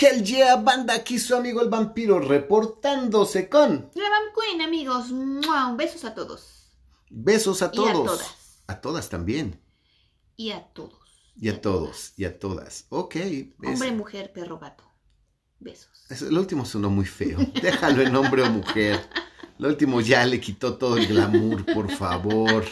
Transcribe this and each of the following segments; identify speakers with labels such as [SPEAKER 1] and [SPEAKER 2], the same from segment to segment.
[SPEAKER 1] Hell yeah, banda, aquí su amigo el vampiro reportándose con
[SPEAKER 2] La Vam Queen, amigos. ¡Mua! Besos a todos.
[SPEAKER 1] besos a
[SPEAKER 2] Y a
[SPEAKER 1] todos.
[SPEAKER 2] todas.
[SPEAKER 1] A todas también.
[SPEAKER 2] Y a todos.
[SPEAKER 1] Y a todos, y a todas. Ok. es-
[SPEAKER 2] Hombre, mujer, perro, gato. Besos.
[SPEAKER 1] es- el último sonó muy feo. Déjalo en hombre o mujer. Lo último ya le quitó todo el glamour, por favor.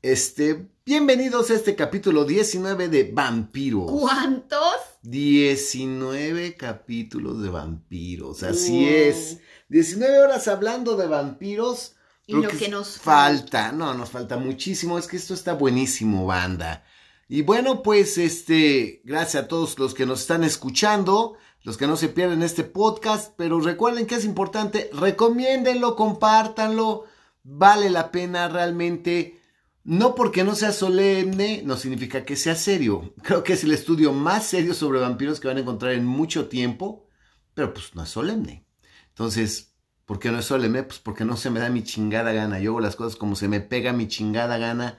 [SPEAKER 1] Este, bienvenidos a este capítulo 19 de Vampiros.
[SPEAKER 2] ¿Cuántos?
[SPEAKER 1] 19 capítulos de vampiros, así
[SPEAKER 2] Wow.
[SPEAKER 1] es. 19 horas hablando de vampiros.
[SPEAKER 2] Y lo que nos
[SPEAKER 1] falta, no, nos falta muchísimo, es que esto está buenísimo, banda. Y bueno, pues este, gracias a todos los que nos están escuchando, los que no se pierden este podcast, pero recuerden que es importante, recomiéndenlo, compártanlo, vale la pena realmente. No porque no sea solemne, no significa que sea serio. Creo que es el estudio más serio sobre vampiros que van a encontrar en mucho tiempo, pero pues no es solemne. Entonces, ¿por qué no es solemne? Pues porque no se me da mi chingada gana. Yo hago las cosas como se me pega mi chingada gana.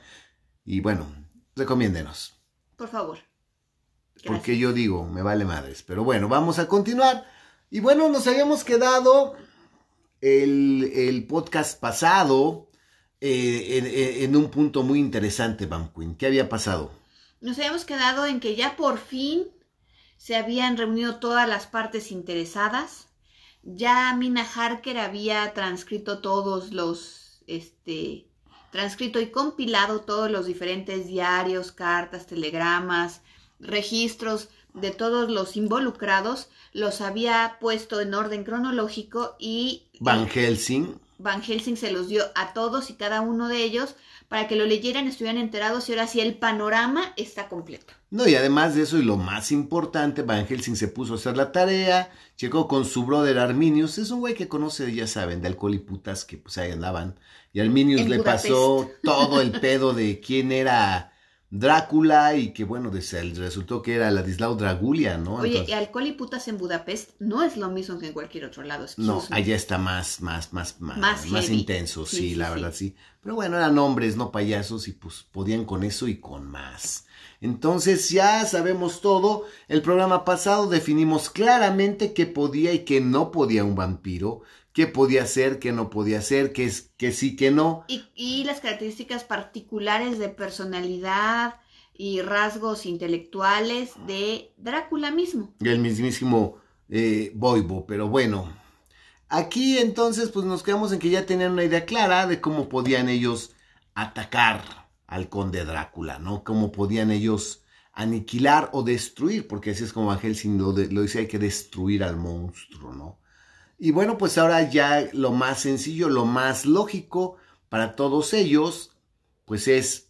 [SPEAKER 1] Y bueno, recomiéndenos.
[SPEAKER 2] Por favor.
[SPEAKER 1] Porque yo digo, me vale madres. Pero bueno, vamos a continuar. Y bueno, nos habíamos quedado el, el podcast pasado eh, en, en- en un punto muy interesante, Van Queen. ¿Qué había pasado?
[SPEAKER 2] Nos habíamos quedado en que ya por fin se habían reunido todas las partes interesadas. Ya Mina Harker había transcrito todos los, este, transcrito y compilado todos los diferentes diarios, cartas, telegramas, registros de todos los involucrados. Los había puesto en orden cronológico y
[SPEAKER 1] Van Helsing.
[SPEAKER 2] Van Helsing se los dio a todos y cada uno de ellos para que lo leyeran, estuvieran enterados y ahora sí el panorama está completo.
[SPEAKER 1] No, y además de eso, y lo más importante, Van Helsing se puso a hacer la tarea, llegó con su brother Arminius, es un güey que conoce, ya saben, de alcohol y putas, que pues ahí andaban, y Arminius
[SPEAKER 2] En
[SPEAKER 1] le
[SPEAKER 2] Budapest.
[SPEAKER 1] pasó todo el pedo de quién era Drácula, y que bueno, resultó que era Ladislao Dragulia, ¿no?
[SPEAKER 2] Oye,
[SPEAKER 1] Entonces-
[SPEAKER 2] y alcohol y putas en Budapest no es lo mismo que en cualquier otro lado.
[SPEAKER 1] No,
[SPEAKER 2] me.
[SPEAKER 1] allá está más, más, más, más,
[SPEAKER 2] Más
[SPEAKER 1] intenso, sí,
[SPEAKER 2] Sí, sí,
[SPEAKER 1] la
[SPEAKER 2] sí.
[SPEAKER 1] verdad, sí. Pero bueno, eran hombres, no payasos, y pues podían con eso y con más. Entonces ya sabemos todo. El programa pasado definimos claramente qué podía y qué no podía un vampiro, qué podía ser, qué no podía ser, qué es, que sí, que no.
[SPEAKER 2] Y, y las características particulares de personalidad y rasgos intelectuales de Drácula mismo.
[SPEAKER 1] el mismísimo eh, Boibo, pero bueno. Aquí entonces pues nos quedamos en que ya tenían una idea clara de cómo podían ellos atacar al conde Drácula, ¿no? Cómo podían ellos aniquilar o destruir, porque así es como Helsing lo, de- lo dice, hay que destruir al monstruo, ¿no? Y bueno, pues ahora ya lo más sencillo, lo más lógico para todos ellos, pues es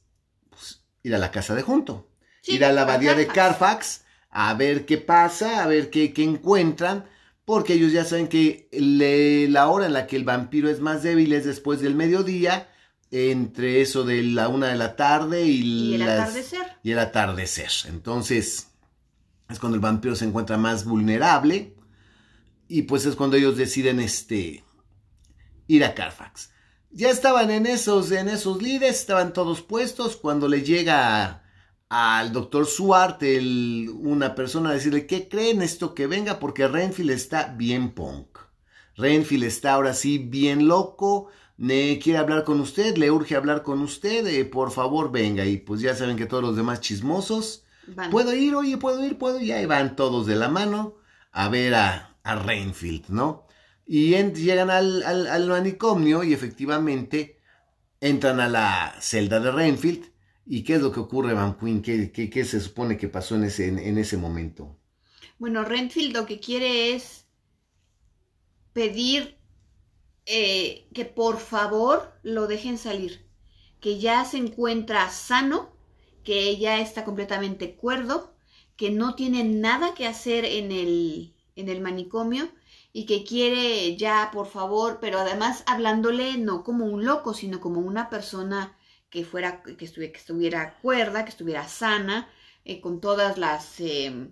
[SPEAKER 1] pues, ir a la casa de junto
[SPEAKER 2] Sí,
[SPEAKER 1] ir a la abadía de
[SPEAKER 2] Carfax.
[SPEAKER 1] A ver qué pasa, a ver qué, qué encuentran, porque ellos ya saben que le- la hora en la que el vampiro es más débil es después del mediodía, entre eso de la una de la tarde y,
[SPEAKER 2] Y el
[SPEAKER 1] las-
[SPEAKER 2] atardecer.
[SPEAKER 1] y el atardecer. Entonces, es cuando el vampiro se encuentra más vulnerable y pues es cuando ellos deciden este ir a Carfax. Ya estaban en esos en esos líderes, estaban todos puestos cuando le llega al doctor Suart el- una persona a decirle, ¿qué creen esto que venga? Porque Renfield está bien punk. Renfield está ahora sí bien loco, ne- quiere hablar con usted, le urge hablar con usted, eh, por favor venga. Y pues ya saben que todos los demás chismosos,
[SPEAKER 2] Van.
[SPEAKER 1] puedo ir, oye, puedo ir, puedo ir, y ahí van todos de la mano a ver a, a Renfield, ¿no? Y llegan al, al, al manicomio y efectivamente entran a la celda de Renfield. ¿Y qué es lo que ocurre, Van Queen? ¿Qué, qué, qué se supone que pasó en ese, en, en ese momento?
[SPEAKER 2] Bueno, Renfield lo que quiere es pedir eh, que por favor lo dejen salir, que ya se encuentra sano, que ya está completamente cuerdo, que no tiene nada que hacer en el, en el manicomio y que quiere ya por favor, pero además hablándole no como un loco, sino como una persona que fuera, que estuviera, que estuviera cuerda, que estuviera sana, eh, con todas las eh,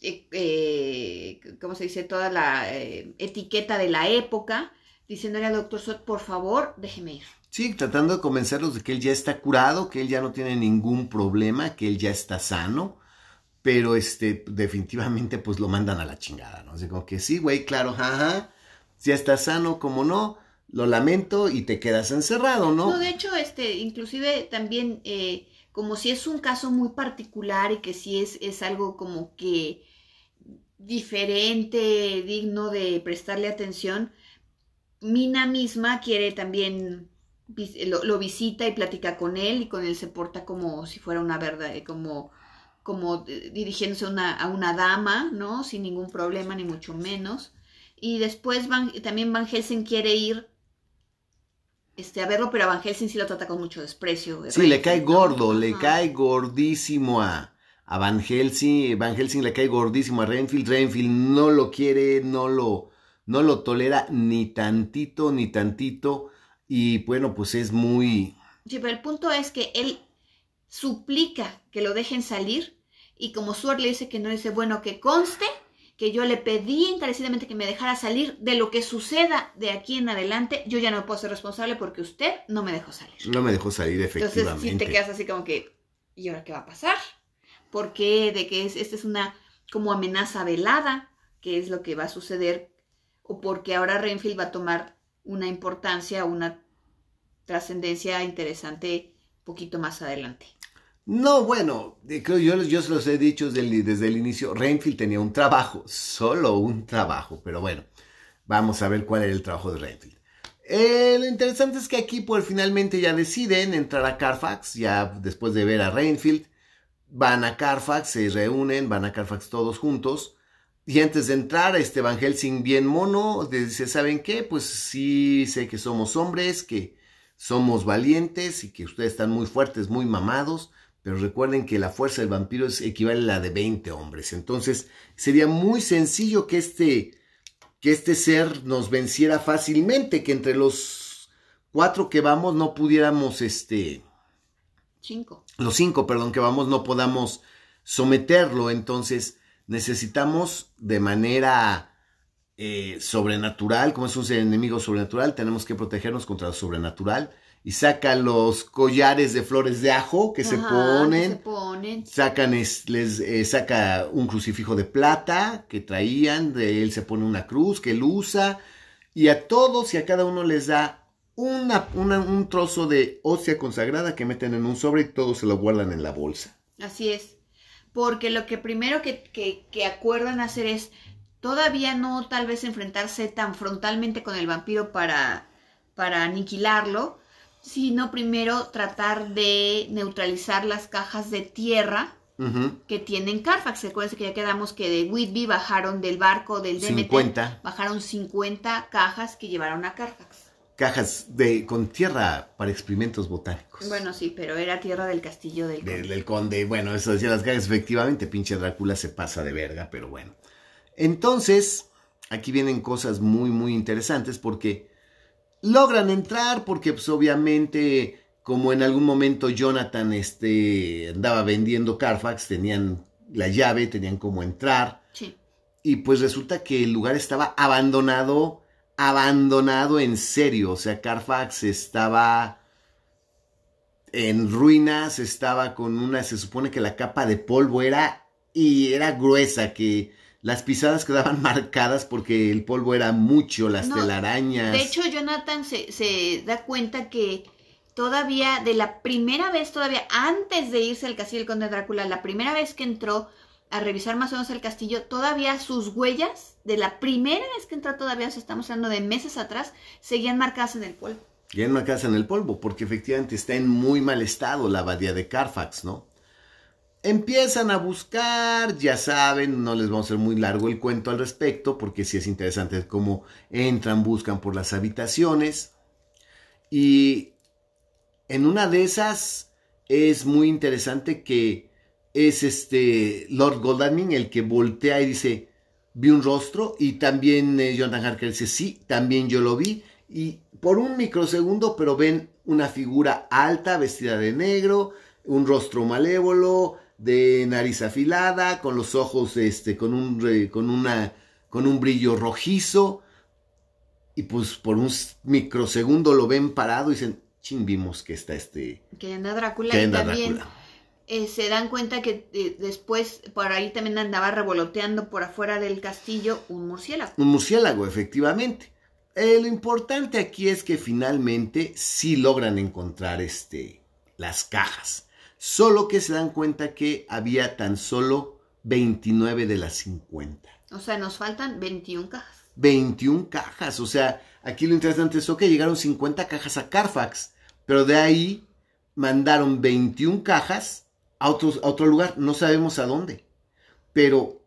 [SPEAKER 2] eh, eh, ¿cómo se dice? Toda la eh, etiqueta de la época, diciéndole al doctor Sot, por favor, déjeme ir.
[SPEAKER 1] Sí, tratando de convencerlos de que él ya está curado, que él ya no tiene ningún problema, que él ya está sano. Pero este, definitivamente pues lo mandan a la chingada, ¿no? Así como que sí, güey, claro, ajá, si estás sano, como no, lo lamento y te quedas encerrado, ¿no?
[SPEAKER 2] No, de hecho, este, inclusive también, eh, como si es un caso muy particular y que si es, es algo como que diferente, digno de prestarle atención, Mina misma quiere también lo, lo, visita y platica con él y con él se porta como si fuera una verdad, como, como dirigiéndose a una, a una dama, ¿no? Sin ningún problema, ni mucho menos. Y después Van, también Van Helsing quiere ir este, a verlo, pero a Van Helsing sí lo trata con mucho desprecio.
[SPEAKER 1] Sí, le cae gordo, le cae gordísimo a, a Van Helsing. Van Helsing le cae gordísimo a Renfield. Renfield no lo quiere, no lo, no lo tolera ni tantito, ni tantito. Y bueno, pues es muy...
[SPEAKER 2] Sí, pero el punto es que él suplica que lo dejen salir y como Stuart le dice que no, dice, bueno, que conste que yo le pedí encarecidamente que me dejara salir de lo que suceda de aquí en adelante, yo ya no puedo ser responsable porque usted no me dejó salir.
[SPEAKER 1] No me dejó salir, efectivamente.
[SPEAKER 2] Entonces, si te quedas así como que, ¿y ahora qué va a pasar? ¿Por qué? De que es, esta es una como amenaza velada, que es lo que va a suceder, o porque ahora Renfield va a tomar una importancia, una trascendencia interesante poquito más adelante.
[SPEAKER 1] No, bueno, creo yo, yo se los he dicho desde el, inicio. Renfield tenía un trabajo, solo un trabajo, pero bueno, vamos a ver cuál era el trabajo de Renfield. Eh, lo interesante es que aquí, pues finalmente ya deciden entrar a Carfax, ya después de ver a Renfield, van a Carfax, se reúnen, van a Carfax todos juntos. Y antes de entrar, este Van Helsing bien mono, dice, ¿saben qué? Pues sí sé que somos hombres, que somos valientes y que ustedes están muy fuertes, muy mamados pero recuerden que la fuerza del vampiro es equivale a la de 20 hombres. Entonces, sería muy sencillo que este, que este ser nos venciera fácilmente, que entre los cuatro que vamos no pudiéramos, este...
[SPEAKER 2] Cinco.
[SPEAKER 1] Los cinco, perdón, que vamos no podamos someterlo. Entonces, necesitamos de manera eh, sobrenatural, como es un enemigo sobrenatural, tenemos que protegernos contra lo sobrenatural. Y saca los collares de flores de ajo que, se, ponen, Sacan les eh, saca un crucifijo de plata que traían, de él se pone una cruz que él usa. Y a todos y a cada uno les da una, un trozo de ósea consagrada que meten en un sobre y todos se lo guardan en la bolsa.
[SPEAKER 2] Así es, porque lo que primero que, que acuerdan hacer es todavía no tal vez enfrentarse tan frontalmente con el vampiro para, para aniquilarlo, sino primero tratar de neutralizar las cajas de tierra que tienen Carfax. Recuerden que ya quedamos que de Whitby bajaron del barco del Demeter, bajaron 50 cajas que llevaron a Carfax.
[SPEAKER 1] Cajas de con tierra para experimentos botánicos.
[SPEAKER 2] Bueno, sí, pero era tierra del castillo del
[SPEAKER 1] conde. Del, conde. Bueno, eso decía las cajas. Efectivamente, pinche Drácula se pasa de verga, pero bueno. Entonces, aquí vienen cosas muy, muy interesantes porque logran entrar porque pues obviamente como en algún momento Jonathan este, andaba vendiendo Carfax, tenían la llave, tenían como entrar.
[SPEAKER 2] Sí.
[SPEAKER 1] Y pues resulta que el lugar estaba abandonado, abandonado en serio. O sea, Carfax estaba en ruinas, estaba con una, se supone que la capa de polvo era y era gruesa, que las pisadas quedaban marcadas porque el polvo era mucho, las telarañas.
[SPEAKER 2] De hecho, Jonathan se, se, da cuenta que todavía, de la primera vez, todavía antes de irse al castillo del conde Drácula, la primera vez que entró a revisar más o menos el castillo, todavía sus huellas, de la primera vez que entró todavía, estamos hablando de meses atrás, seguían marcadas en el polvo.
[SPEAKER 1] Seguían marcadas en el polvo, porque efectivamente está en muy mal estado la abadía de Carfax, ¿no? Empiezan a buscar, ya saben, no les vamos a hacer muy largo el cuento al respecto, porque sí es interesante cómo entran, buscan por las habitaciones. Y en una de esas es muy interesante que es este Lord Godalming el que voltea y dice, vi un rostro, y también eh, Jonathan Harker dice, sí, también yo lo vi, y por un microsegundo, pero ven una figura alta, vestida de negro, un rostro malévolo, de nariz afilada, con los ojos este, con, un, con, una, con un brillo rojizo. Y pues por un microsegundo lo ven parado y dicen, ching, vimos que está este...
[SPEAKER 2] Que anda Drácula y también eh, se dan cuenta que eh, después por ahí también andaba revoloteando por afuera del castillo un murciélago.
[SPEAKER 1] Un murciélago, efectivamente. Eh, lo importante aquí es que finalmente sí logran encontrar este, las cajas. Solo que se dan cuenta que había tan solo 29 de las 50.
[SPEAKER 2] O sea, nos faltan 21 cajas.
[SPEAKER 1] 21 cajas. O sea, aquí lo interesante es que llegaron 50 cajas a Carfax, pero de ahí mandaron 21 cajas a, otros, a otro lugar, no sabemos a dónde. Pero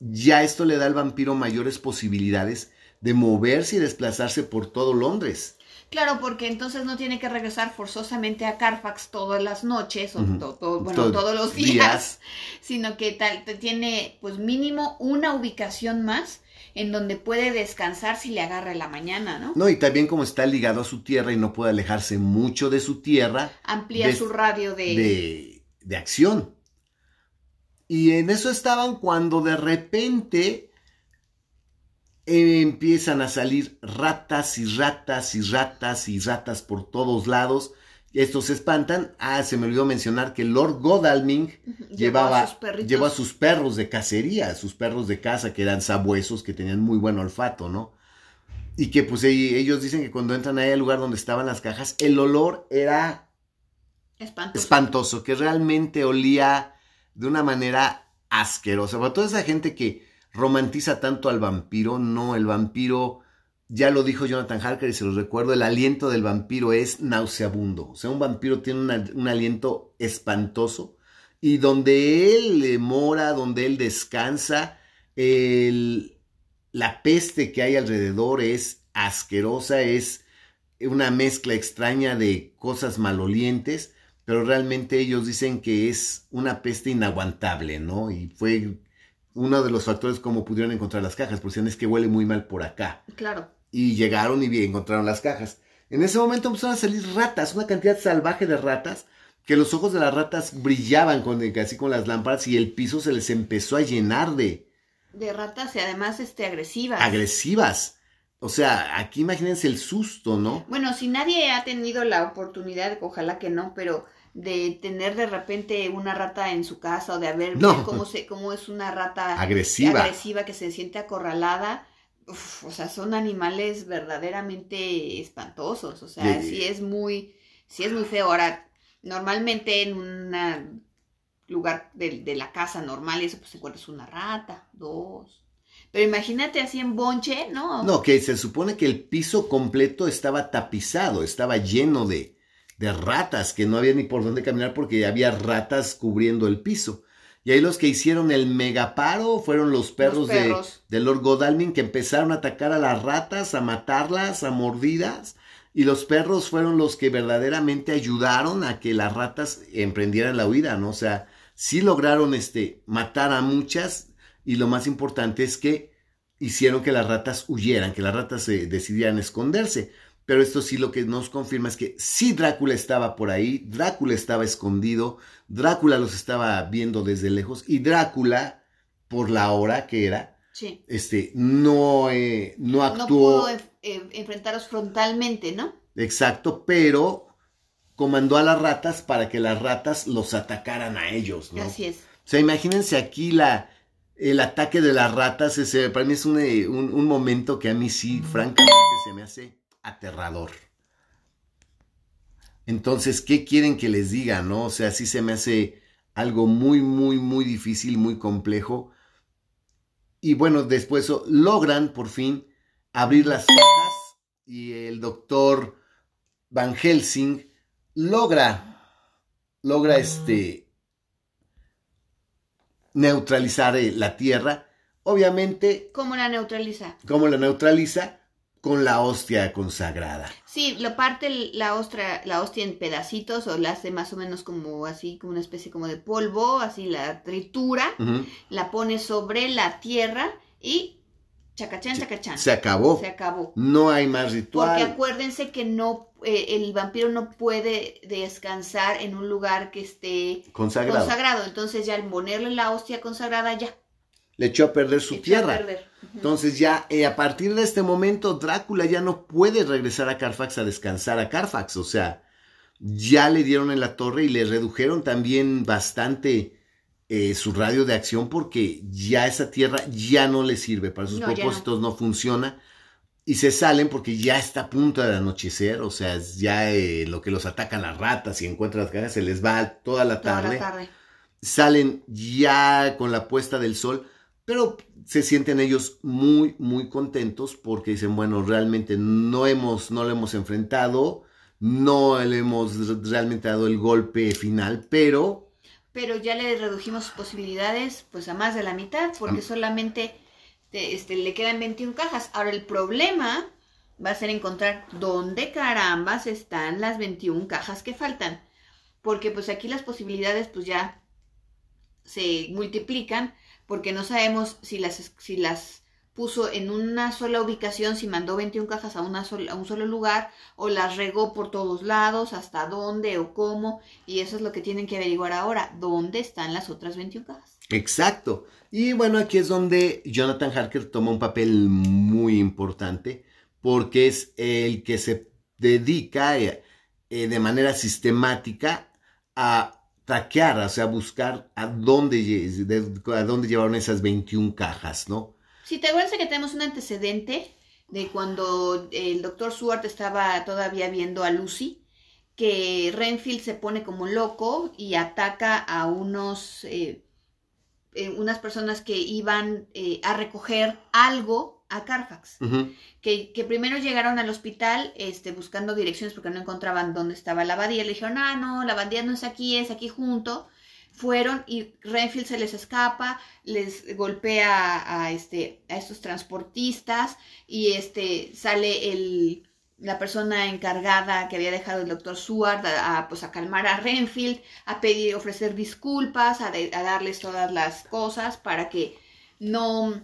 [SPEAKER 1] ya esto le da al vampiro mayores posibilidades de moverse y desplazarse por todo Londres.
[SPEAKER 2] Claro, porque entonces no tiene que regresar forzosamente a Carfax todas las noches o bueno, todos los días, sino que tal, tiene pues mínimo una ubicación más en donde puede descansar si le agarra la mañana, ¿no?
[SPEAKER 1] No, y también como está ligado a su tierra y no puede alejarse mucho de su tierra.
[SPEAKER 2] Amplía su radio
[SPEAKER 1] de... de... acción. Y en eso estaban cuando de repente empiezan a salir ratas y ratas y ratas y ratas por todos lados estos se espantan. Ah, se me olvidó mencionar que Lord Godalming llevaba, a sus perros de cacería, sus perros de caza, que eran sabuesos, que tenían muy buen olfato, ¿no? Y que pues ellos dicen que cuando entran ahí al lugar donde estaban las cajas, el olor era
[SPEAKER 2] espantoso,
[SPEAKER 1] espantoso que realmente olía de una manera asquerosa. Para toda esa gente que romantiza tanto al vampiro, no, el vampiro ya lo dijo Jonathan Harker y se lo recuerdo, el aliento del vampiro es nauseabundo. O sea, un vampiro tiene un aliento espantoso y donde él mora, donde él descansa, la peste que hay alrededor es asquerosa, es una mezcla extraña de cosas malolientes, pero realmente ellos dicen que es una peste inaguantable, ¿no? Y fue uno de los factores como pudieron encontrar las cajas, porque es que huele muy mal por acá.
[SPEAKER 2] Claro
[SPEAKER 1] y llegaron y encontraron las cajas. En ese momento empezaron a salir ratas, una cantidad salvaje de ratas, que los ojos de las ratas brillaban con, así con las lámparas y el piso se les empezó a llenar de...
[SPEAKER 2] De ratas y además este, agresivas.
[SPEAKER 1] Agresivas. O sea, aquí imagínense el susto, ¿no?
[SPEAKER 2] Bueno, si nadie ha tenido la oportunidad, ojalá que no, pero de tener de repente una rata en su casa o de haber cómo, se, cómo es una rata
[SPEAKER 1] agresiva.
[SPEAKER 2] agresiva que se siente acorralada, o sea, son animales verdaderamente espantosos, o sea, sí, es muy, sí es muy feo. Ahora, normalmente en un lugar de, la casa normal, eso pues encuentras una rata, dos. Pero imagínate así en bonche, ¿no?
[SPEAKER 1] No, que se supone que el piso completo estaba tapizado, estaba lleno de, de ratas, que no había ni por dónde caminar porque había ratas cubriendo el piso. Y ahí los que hicieron el megaparo fueron los perros, De, Lord Godalming que empezaron a atacar a las ratas, a matarlas, a mordidas. Y los perros fueron los que verdaderamente ayudaron a que las ratas emprendieran la huida, ¿no? O sea, sí lograron este, matar a muchas. Y lo más importante es que hicieron que las ratas huyeran, que las ratas se decidieran esconderse. Pero esto sí lo que nos confirma es que sí Drácula estaba por ahí, Drácula estaba escondido, Drácula los estaba viendo desde lejos y Drácula, por la hora que era, este, no, eh, no actuó.
[SPEAKER 2] No pudo eh, enfrentaros frontalmente, ¿no?
[SPEAKER 1] Exacto, pero comandó a las ratas para que las ratas los atacaran a ellos, ¿no?
[SPEAKER 2] Así es.
[SPEAKER 1] O sea, imagínense aquí la, el ataque de las ratas, ese, para mí es un, eh, un, un momento que a mí sí, francamente, se me hace aterrador. Entonces, ¿qué quieren que les diga, no? O sea, sí se me hace algo muy, muy, muy difícil, muy complejo. Y bueno, después logran por fin abrir las cajas y el doctor Van Helsing logra, logra este, neutralizar eh, la Tierra. Obviamente.
[SPEAKER 2] ¿Cómo la neutraliza?
[SPEAKER 1] ¿Cómo la neutraliza? Con la hostia consagrada.
[SPEAKER 2] Sí, lo parte la hostia, la hostia en pedacitos o la hace más o menos como así, como una especie como de polvo, así la tritura, la pone sobre la tierra y chacachán, chacachán.
[SPEAKER 1] Se acabó.
[SPEAKER 2] Se acabó.
[SPEAKER 1] No hay más ritual.
[SPEAKER 2] Porque acuérdense que no, eh, el vampiro no puede descansar en un lugar que esté
[SPEAKER 1] consagrado.
[SPEAKER 2] consagrado. Entonces ya al ponerle la hostia consagrada ya
[SPEAKER 1] le echó a perder su tierra. Entonces ya eh, a partir de este momento Drácula ya no puede regresar a Carfax a descansar a Carfax, o sea, ya le dieron en la torre y le redujeron también bastante eh, su radio de acción porque ya esa tierra ya no le sirve, para sus propósitos no. funciona y se salen porque ya está a punto de anochecer, o sea, ya eh, lo que los atacan las ratas y encuentran las cajas se les va toda la tarde. Toda la tarde. Salen ya con la puesta del sol, pero se sienten ellos muy, muy contentos porque dicen, bueno, realmente no hemos, no lo hemos enfrentado, no le hemos realmente dado el golpe final, pero...
[SPEAKER 2] Pero ya le redujimos posibilidades pues a más de la mitad porque solamente este, le quedan 21 cajas. Ahora el problema va a ser encontrar dónde carambas están las 21 cajas que faltan. Porque pues aquí las posibilidades pues ya se multiplican porque no sabemos si las, si las puso en una sola ubicación, si mandó 21 cajas a, una a un solo lugar o las regó por todos lados, hasta dónde o cómo. Y eso es lo que tienen que averiguar ahora, dónde están las otras 21 cajas.
[SPEAKER 1] Exacto. Y bueno, aquí es donde Jonathan Harker toma un papel muy importante porque es el que se dedica eh, eh, de manera sistemática a traquear, o sea, buscar a dónde, a dónde llevaron esas 21 cajas, ¿no?
[SPEAKER 2] Si te acuerdas que tenemos un antecedente de cuando el doctor Swart estaba todavía viendo a Lucy, que Renfield se pone como loco y ataca a unos eh, eh, unas personas que iban eh, a recoger algo a Carfax, que, que, primero llegaron al hospital este, buscando direcciones porque no encontraban dónde estaba la abadía. Le dijeron, ah, no, la abadía no es aquí, es aquí junto. Fueron y Renfield se les escapa, les golpea a, este, a estos transportistas y este, sale el, la persona encargada que había dejado el doctor Seward a, pues a calmar a Renfield, a pedir, ofrecer disculpas, a, a, darles todas las cosas para que no,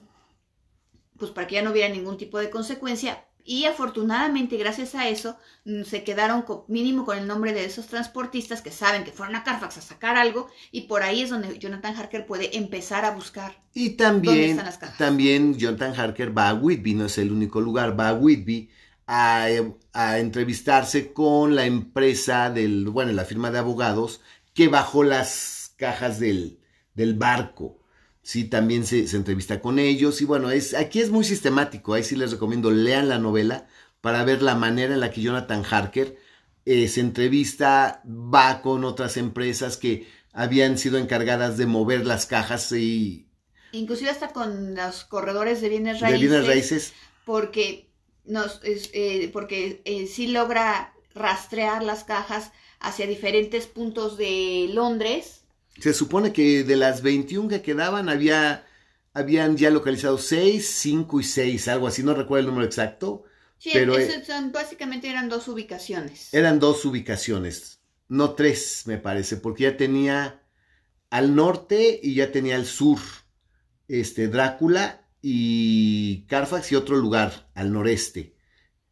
[SPEAKER 2] pues para que ya no hubiera ningún tipo de consecuencia. Y afortunadamente, gracias a eso, mm, se quedaron mínimo con el nombre de esos transportistas que saben que fueron a Carfax a sacar algo y por ahí es donde Jonathan Harker puede empezar a buscar.
[SPEAKER 1] Y también, también Jonathan Harker va a Whitby, no es el único lugar, va a Whitby a, entrevistarse con la empresa del, bueno, la firma de abogados que bajó las cajas del, del barco. Sí, también se, entrevista con ellos y bueno, es, aquí es muy sistemático, ahí sí les recomiendo, lean la novela para ver la manera en la que Jonathan Harker eh, se entrevista, va con otras empresas que habían sido encargadas de mover las cajas y...
[SPEAKER 2] Inclusive hasta con los corredores de bienes raíces.
[SPEAKER 1] De bienes raíces.
[SPEAKER 2] Porque nos, eh, porque eh, sí logra rastrear las cajas hacia diferentes puntos de Londres.
[SPEAKER 1] Se supone que de las 21 que quedaban había, habían ya localizado 6, 5 y 6, algo así, no recuerdo el número exacto.
[SPEAKER 2] Sí, pero eh, son, básicamente eran dos ubicaciones.
[SPEAKER 1] Eran dos ubicaciones, no tres me parece, porque ya tenía al norte y ya tenía al sur este Drácula y Carfax y otro lugar al noreste.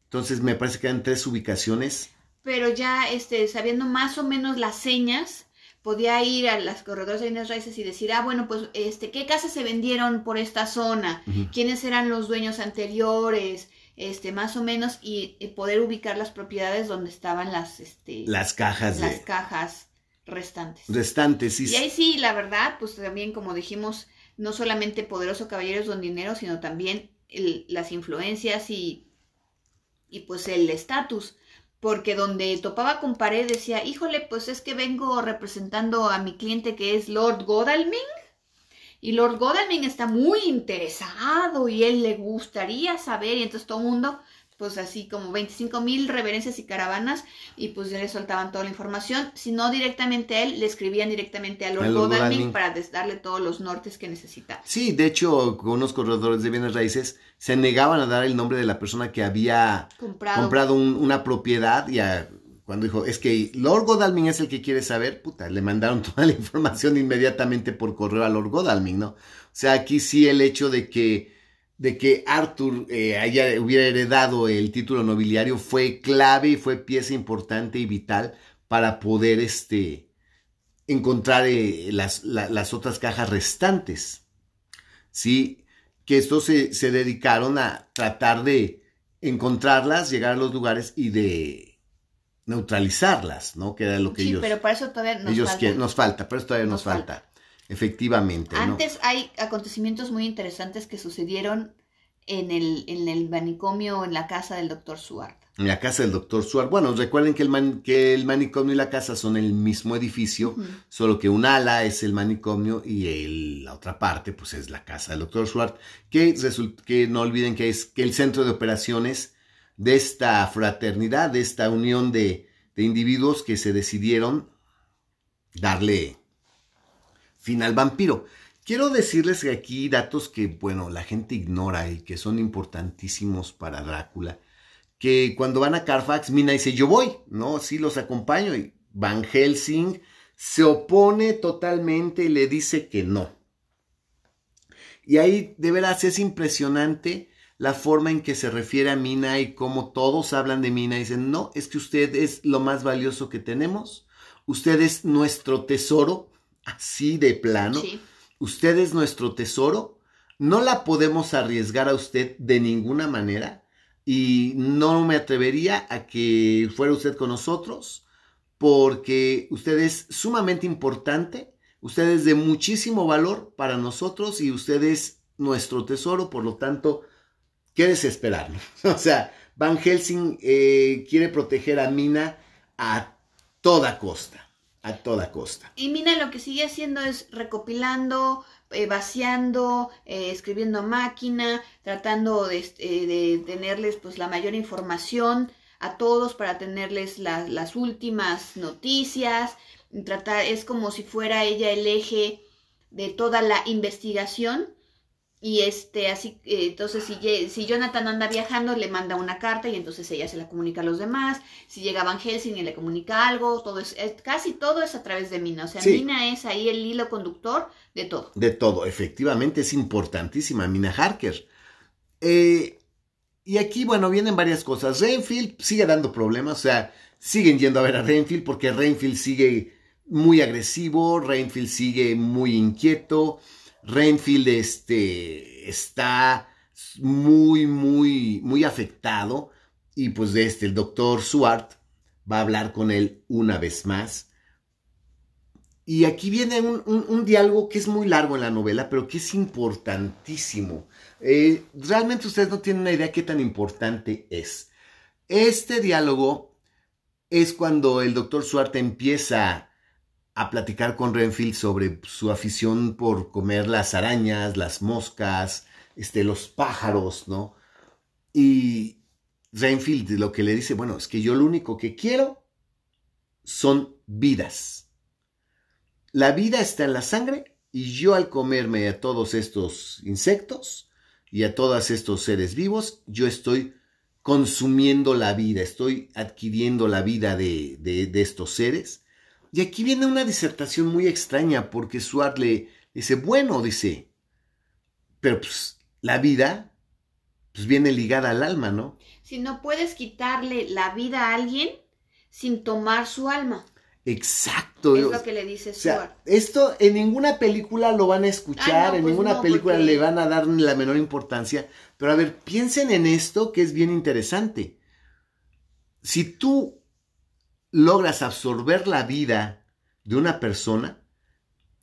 [SPEAKER 1] Entonces me parece que eran tres ubicaciones.
[SPEAKER 2] Pero ya este, sabiendo más o menos las señas, podía ir a las corredores de bienes raíces y decir, ah, bueno, pues, este, ¿qué casas se vendieron por esta zona? ¿Quiénes eran los dueños anteriores? Este, más o menos, y, poder ubicar las propiedades donde estaban las, este,
[SPEAKER 1] las cajas.
[SPEAKER 2] Las cajas restantes.
[SPEAKER 1] Restantes, sí.
[SPEAKER 2] Y ahí sí, la verdad, pues también, como dijimos, no solamente poderoso caballeros don dinero, sino también las influencias y, y pues el estatus. Porque donde topaba con pared decía, híjole, pues es que vengo representando a mi cliente que es Lord Godalming. Y Lord Godalming está muy interesado y él le gustaría saber. Y entonces todo el mundo pues así como 25 mil reverencias y caravanas y pues ya le soltaban toda la información. Si no directamente a él, le escribían directamente a Lord, Godalming para darle todos los nortes que necesita.
[SPEAKER 1] Sí, de hecho, con unos corredores de bienes raíces se negaban a dar el nombre de la persona que había comprado, una propiedad y cuando dijo, es que Lord Godalming es el que quiere saber, puta, le mandaron toda la información inmediatamente por correo a Lord Godalming, ¿no? O sea, aquí sí el hecho de que de que Arthur eh, haya, hubiera heredado el título nobiliario fue clave y fue pieza importante y vital para poder este, encontrar eh, las, las, otras cajas restantes. ¿Sí? Que estos se, se, dedicaron a tratar de encontrarlas, llegar a los lugares y de, neutralizarlas, ¿no? Que era lo que
[SPEAKER 2] sí,
[SPEAKER 1] ellos,
[SPEAKER 2] pero para eso todavía nos
[SPEAKER 1] ellos
[SPEAKER 2] falta.
[SPEAKER 1] nos falta, pero eso todavía nos,
[SPEAKER 2] Nos
[SPEAKER 1] falta.
[SPEAKER 2] falta.
[SPEAKER 1] Efectivamente, ¿no?
[SPEAKER 2] Antes hay acontecimientos muy interesantes que sucedieron en el, en el manicomio en la casa del doctor Suart.
[SPEAKER 1] En la casa del doctor Suárez. Bueno, recuerden que el, man- que el manicomio y la casa son el mismo edificio, solo que un ala es el manicomio y el- la otra parte, pues es la casa del doctor Schwartz, que, result- que no olviden que es que el centro de operaciones de esta fraternidad, de esta unión de, de individuos que se decidieron darle fin al vampiro. Quiero decirles aquí datos que, bueno, la gente ignora y que son importantísimos para Drácula. Que cuando van a Carfax, Mina dice, yo voy, ¿no? Sí, los acompaño. Y Van Helsing se opone totalmente y le dice que no. Y ahí de veras es impresionante la forma en que se refiere a Mina y cómo todos hablan de Mina y dicen, no, es que usted es lo más valioso que tenemos, usted es nuestro tesoro, así de plano,
[SPEAKER 2] Sí.
[SPEAKER 1] usted es nuestro tesoro, no la podemos arriesgar a usted de ninguna manera y no me atrevería a que fuera usted con nosotros porque usted es sumamente importante, usted es de muchísimo valor para nosotros y usted es nuestro tesoro, por lo tanto, quédese esperarlo. O sea, Van Helsing eh, quiere proteger a Mina a toda costa, a toda costa.
[SPEAKER 2] Y Mina lo que sigue haciendo es recopilando, eh, vaciando, eh, escribiendo a máquina, tratando de, este, de tenerles pues la mayor información a todos para tenerles la- las últimas noticias. Tratar, es como si fuera ella el eje de toda la investigación. Y este, así, eh, entonces si, si Jonathan anda viajando, le manda una carta y entonces ella se la comunica a los demás. Si llega Van Helsing y le comunica algo, todo es, es- casi todo es a través de Mina. O sea,
[SPEAKER 1] Sí.
[SPEAKER 2] Mina es ahí el hilo conductor de todo.
[SPEAKER 1] De todo, efectivamente es importantísima Mina Harker. Eh, y aquí, bueno, vienen varias cosas. Renfield sigue dando problemas, o sea, siguen yendo a ver a Renfield porque Renfield sigue muy agresivo, Renfield sigue muy inquieto, Renfield este, está muy, muy, muy afectado y pues este, el doctor Swart va a hablar con él una vez más. Y aquí viene un diálogo que es muy largo en la novela, pero que es importantísimo. Eh, realmente ustedes no tienen una idea qué tan importante es. Este diálogo es cuando el doctor Suarte empieza a platicar con Renfield sobre su afición por comer las arañas, las moscas, este, los pájaros, ¿no? Y Renfield lo que le dice, bueno, es que yo lo único que quiero son vidas. La vida está en la sangre y yo al comerme a todos estos insectos y a todos estos seres vivos, yo estoy consumiendo la vida, estoy adquiriendo la vida de, de- de estos seres. Y aquí viene una disertación muy extraña porque Suart le dice, bueno, dice, pero pues la vida pues viene ligada al alma, ¿no?
[SPEAKER 2] Si no puedes quitarle la vida a alguien sin tomar su alma.
[SPEAKER 1] Exacto.
[SPEAKER 2] Es lo que le dice
[SPEAKER 1] O sea,
[SPEAKER 2] Stuart.
[SPEAKER 1] esto en ninguna película lo van a escuchar,
[SPEAKER 2] Ah, no,
[SPEAKER 1] en
[SPEAKER 2] pues
[SPEAKER 1] ninguna
[SPEAKER 2] no,
[SPEAKER 1] película
[SPEAKER 2] porque-
[SPEAKER 1] le van a dar la menor importancia. Pero a ver, piensen en esto que es bien interesante. Si tú logras absorber la vida de una persona,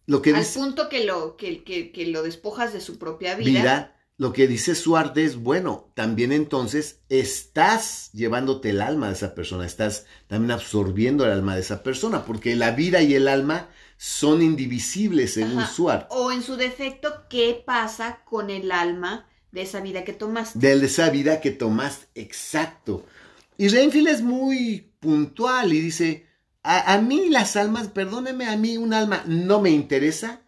[SPEAKER 1] lo que
[SPEAKER 2] Al
[SPEAKER 1] dice
[SPEAKER 2] punto que lo, que, que- que lo despojas de su propia vida.
[SPEAKER 1] vida, lo que dice Suarte es, bueno, también entonces estás llevándote el alma de esa persona, estás también absorbiendo el alma de esa persona, porque la vida y el alma son indivisibles según
[SPEAKER 2] Ajá.
[SPEAKER 1] Suarte.
[SPEAKER 2] O en su defecto, ¿qué pasa con el alma de esa vida que tomaste?
[SPEAKER 1] de esa vida que tomaste. Exacto. Y Renfield es muy puntual y dice, a, a mí las almas, perdóneme, a mí un alma no me interesa.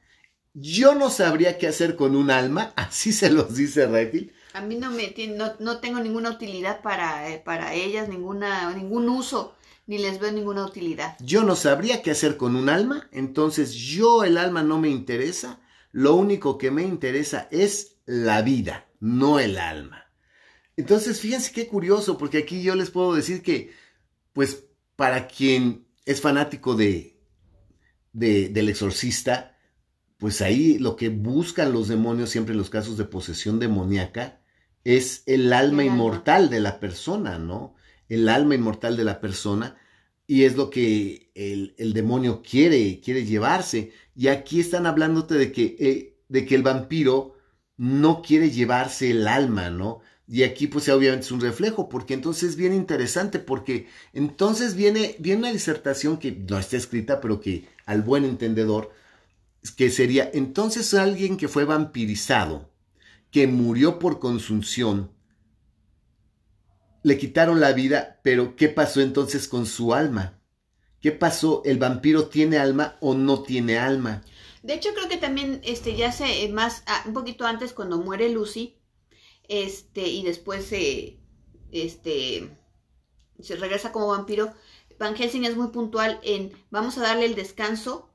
[SPEAKER 1] Yo no sabría qué hacer con un alma, así se los dice Renfield.
[SPEAKER 2] A mí no me tiene- no, no tengo ninguna utilidad para, eh, para ellas, ninguna, ningún uso, ni les veo ninguna utilidad.
[SPEAKER 1] Yo no sabría qué hacer con un alma, entonces yo el alma no me interesa. Lo único que me interesa es la vida, no el alma. Entonces, fíjense qué curioso, porque aquí yo les puedo decir que, pues, para quien es fanático de, de- del exorcista, pues ahí lo que buscan los demonios siempre en los casos de posesión demoníaca es el alma
[SPEAKER 2] El alma.
[SPEAKER 1] inmortal de la persona, ¿no? El alma inmortal de la persona. Y es lo que el, el demonio quiere, quiere llevarse. Y aquí están hablándote de que, eh, de que el vampiro no quiere llevarse el alma, ¿no? Y aquí pues obviamente es un reflejo, porque entonces es bien interesante, porque entonces viene, viene una disertación que no está escrita, pero que al buen entendedor, que sería, entonces alguien que fue vampirizado, que murió por consunción, le quitaron la vida, pero ¿qué pasó entonces con su alma? ¿Qué pasó? ¿El vampiro tiene alma o no tiene alma?
[SPEAKER 2] De hecho, creo que también este, ya sé eh, más, ah, un poquito antes, cuando muere Lucy, este, y después se, este, se regresa como vampiro, Van Helsing es muy puntual en vamos a darle el descanso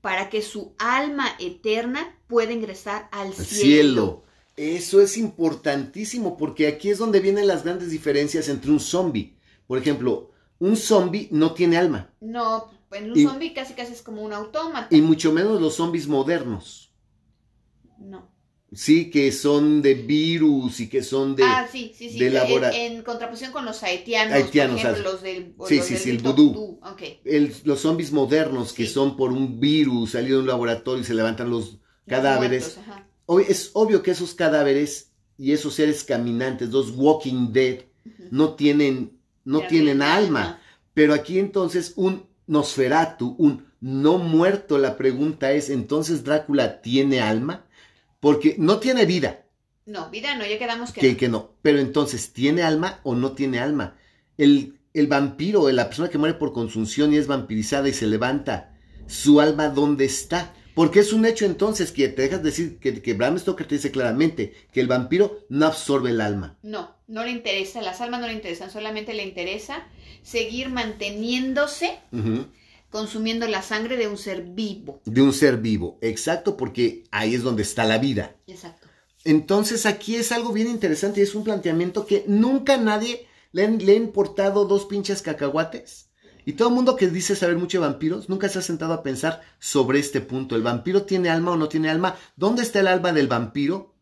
[SPEAKER 2] para que su alma eterna pueda ingresar al cielo. cielo.
[SPEAKER 1] Eso es importantísimo porque aquí es donde vienen las grandes diferencias entre un zombie. Por ejemplo, un zombie no tiene alma.
[SPEAKER 2] No, en un zombie casi casi es como un autómata.
[SPEAKER 1] Y mucho menos los zombies modernos.
[SPEAKER 2] No.
[SPEAKER 1] Sí, que son de virus y que son de.
[SPEAKER 2] Ah, sí, sí, sí. en, contraposición con los haitianos, haitianos por ejemplo, los del. Sí, sí, sí, el vudú.
[SPEAKER 1] los zombies modernos que son por un virus salido de un laboratorio y se levantan los cadáveres. es obvio que esos cadáveres y esos seres caminantes, dos Walking Dead, no tienen, no tienen alma. Pero aquí entonces un Nosferatu, un no muerto, la pregunta es, ¿entonces Drácula tiene alma? Porque no tiene vida.
[SPEAKER 2] No, vida no, ya quedamos que,
[SPEAKER 1] que no. Que no. Pero entonces, ¿tiene alma o no tiene alma? El, el vampiro, la persona que muere por consunción y es vampirizada y se levanta, ¿su alma dónde está? Porque es un hecho entonces que te dejas decir que, que Bram Stoker te dice claramente que el vampiro no absorbe el alma.
[SPEAKER 2] No, no le interesa, las almas no le interesan, solamente le interesa seguir manteniéndose consumiendo la sangre de un ser vivo.
[SPEAKER 1] De un ser vivo, exacto, porque ahí es donde está la vida.
[SPEAKER 2] Exacto.
[SPEAKER 1] Entonces aquí es algo bien interesante y es un planteamiento que nunca nadie le, le ha importado dos pinches cacahuates. Y todo el mundo que dice saber mucho de vampiros nunca se ha sentado a pensar sobre este punto. ¿El vampiro tiene alma o no tiene alma? ¿Dónde está el alma del vampiro?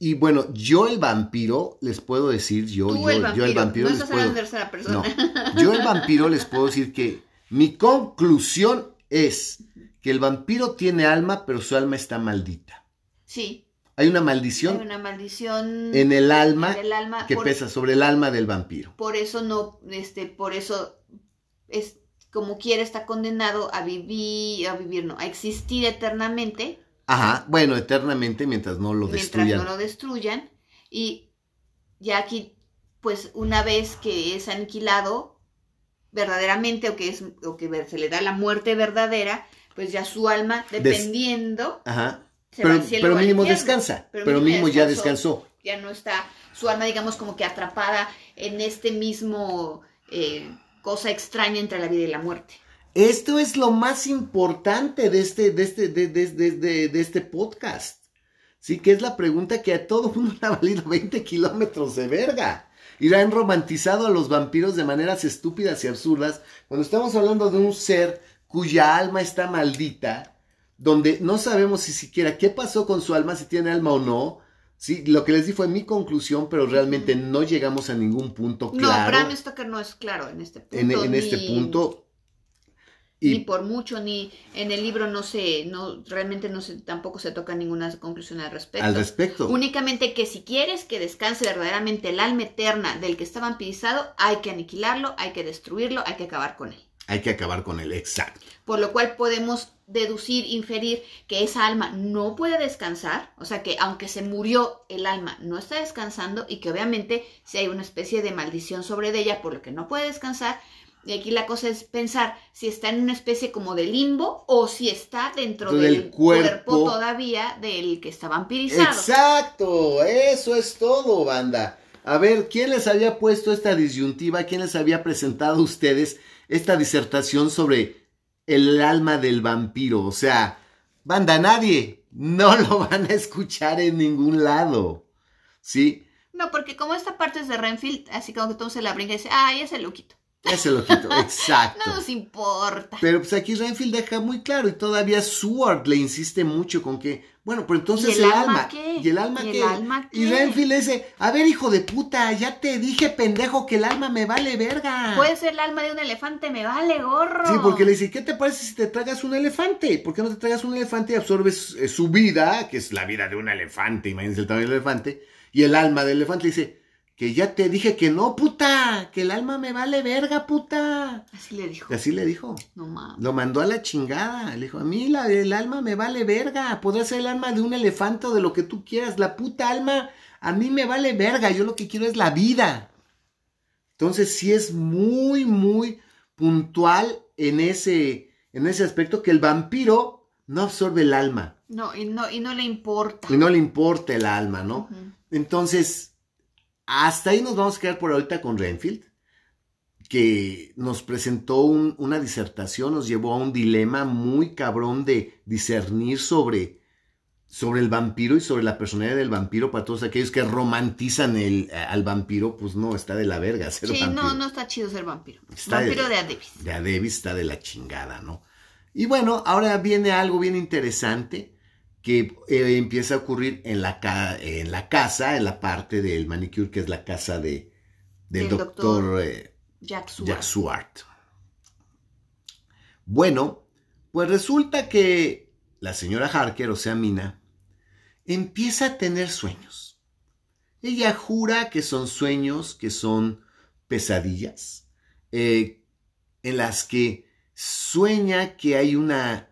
[SPEAKER 1] Y bueno, yo el vampiro les puedo decir, yo, yo, el yo el vampiro.
[SPEAKER 2] No
[SPEAKER 1] les puedo,
[SPEAKER 2] persona.
[SPEAKER 1] yo el vampiro les puedo decir que mi conclusión es que el vampiro tiene alma, pero su alma está maldita.
[SPEAKER 2] Sí.
[SPEAKER 1] Hay una maldición.
[SPEAKER 2] Hay una maldición
[SPEAKER 1] en el alma, que pesa sobre el alma del vampiro.
[SPEAKER 2] Por eso no, este, por eso es como quiera está condenado a vivir, a vivir, no, a existir eternamente
[SPEAKER 1] Ajá, bueno, eternamente mientras no lo destruyan.
[SPEAKER 2] Mientras no lo destruyan. Y ya aquí, pues una vez que es aniquilado verdaderamente o que, es, o que se le da la muerte verdadera, pues ya su alma, dependiendo,
[SPEAKER 1] Ajá. pero, pero mínimo descansa, pero, mínimo, ya descansó.
[SPEAKER 2] Ya no está su alma, digamos, como que atrapada en este mismo eh, cosa extraña entre la vida y la muerte.
[SPEAKER 1] Esto es lo más importante de este, de este, de, de, este podcast. Sí, que es la pregunta que a todo mundo le ha valido 20 kilómetros de verga. Y han romantizado a los vampiros de maneras estúpidas y absurdas cuando estamos hablando de un ser cuya alma está maldita, donde no sabemos si siquiera qué pasó con su alma, si tiene alma o no. Sí, lo que les di fue mi conclusión, pero realmente no llegamos a ningún punto claro.
[SPEAKER 2] No, Bram Stoker no es claro en este
[SPEAKER 1] punto. En, este punto,
[SPEAKER 2] ni por mucho, ni en el libro no se, no, realmente no se, tampoco se toca ninguna conclusión al respecto.
[SPEAKER 1] Al respecto.
[SPEAKER 2] Únicamente que si quieres que descanse verdaderamente el alma eterna del que está vampirizado, hay que aniquilarlo, hay que destruirlo, hay que acabar con él.
[SPEAKER 1] Hay que acabar con él, exacto.
[SPEAKER 2] Por lo cual podemos deducir, inferir que esa alma no puede descansar, o sea que aunque se murió, el alma no está descansando y que obviamente si hay una especie de maldición sobre ella por lo que no puede descansar, y aquí la cosa es pensar si está en una especie como de limbo o si está dentro del, cuerpo. todavía del que está vampirizado.
[SPEAKER 1] Exacto, eso es todo, banda. A ver, ¿quién les había puesto esta disyuntiva? ¿Quién les había presentado a ustedes esta disertación sobre el alma del vampiro? O sea, banda, nadie. No lo van a escuchar en ningún lado. ¿Sí?
[SPEAKER 2] No, porque como esta parte es de Renfield, así como que todo se la brinca y dice, ah, ya se lo quito.
[SPEAKER 1] Ese el ojito, exacto.
[SPEAKER 2] No nos importa.
[SPEAKER 1] Pero pues aquí Renfield deja muy claro y todavía Seward le insiste mucho con que, bueno, pero entonces
[SPEAKER 2] ¿Y el
[SPEAKER 1] el,
[SPEAKER 2] alma
[SPEAKER 1] alma.
[SPEAKER 2] qué?
[SPEAKER 1] ¿Y el alma
[SPEAKER 2] ¿Y el
[SPEAKER 1] qué?
[SPEAKER 2] alma
[SPEAKER 1] Y
[SPEAKER 2] qué?
[SPEAKER 1] Renfield le dice, a ver, hijo de puta, ya te dije, pendejo, que el alma me vale verga.
[SPEAKER 2] Puede ser el alma de un elefante, me vale gorro.
[SPEAKER 1] Sí, porque le dice, ¿qué te parece si te tragas un elefante? ¿Por qué no te tragas un elefante y absorbes eh, su vida, que es la vida de un elefante, imagínense el tamaño del elefante, y el alma del elefante le dice, que ya te dije que no, puta, que el alma me vale verga, puta.
[SPEAKER 2] Así le dijo.
[SPEAKER 1] Así le dijo.
[SPEAKER 2] No mames.
[SPEAKER 1] Lo mandó a la chingada. Le dijo, a mí la, el alma me vale verga. Podrá ser el alma de un elefante o de lo que tú quieras. La puta alma a mí me vale verga. Yo lo que quiero es la vida. Entonces sí es muy, muy puntual en ese, en ese aspecto que el vampiro no absorbe el alma.
[SPEAKER 2] No, y no, y no le importa.
[SPEAKER 1] Y no le importa el alma, ¿no? Entonces, hasta ahí nos vamos a quedar por ahorita con Renfield, que nos presentó un- una disertación, nos llevó a un dilema muy cabrón de discernir sobre, sobre el vampiro y sobre la personalidad del vampiro para todos aquellos que romantizan el, al vampiro, pues no, está de la verga ser
[SPEAKER 2] Sí,
[SPEAKER 1] vampiro.
[SPEAKER 2] no, no está chido ser vampiro.
[SPEAKER 1] Está
[SPEAKER 2] vampiro
[SPEAKER 1] de-
[SPEAKER 2] de Adebis.
[SPEAKER 1] De a Davis está de la chingada, ¿no? Y bueno, ahora viene algo bien interesante que eh, empieza a ocurrir en la, en la casa, en la parte del manicure, que es la casa de, del,
[SPEAKER 2] Del
[SPEAKER 1] doctor,
[SPEAKER 2] doctor
[SPEAKER 1] eh.
[SPEAKER 2] Jack
[SPEAKER 1] Swart. Bueno, pues resulta que la señora Harker, o sea, Mina, empieza a tener sueños. Ella jura que son sueños, que son pesadillas, eh, en las que sueña que hay una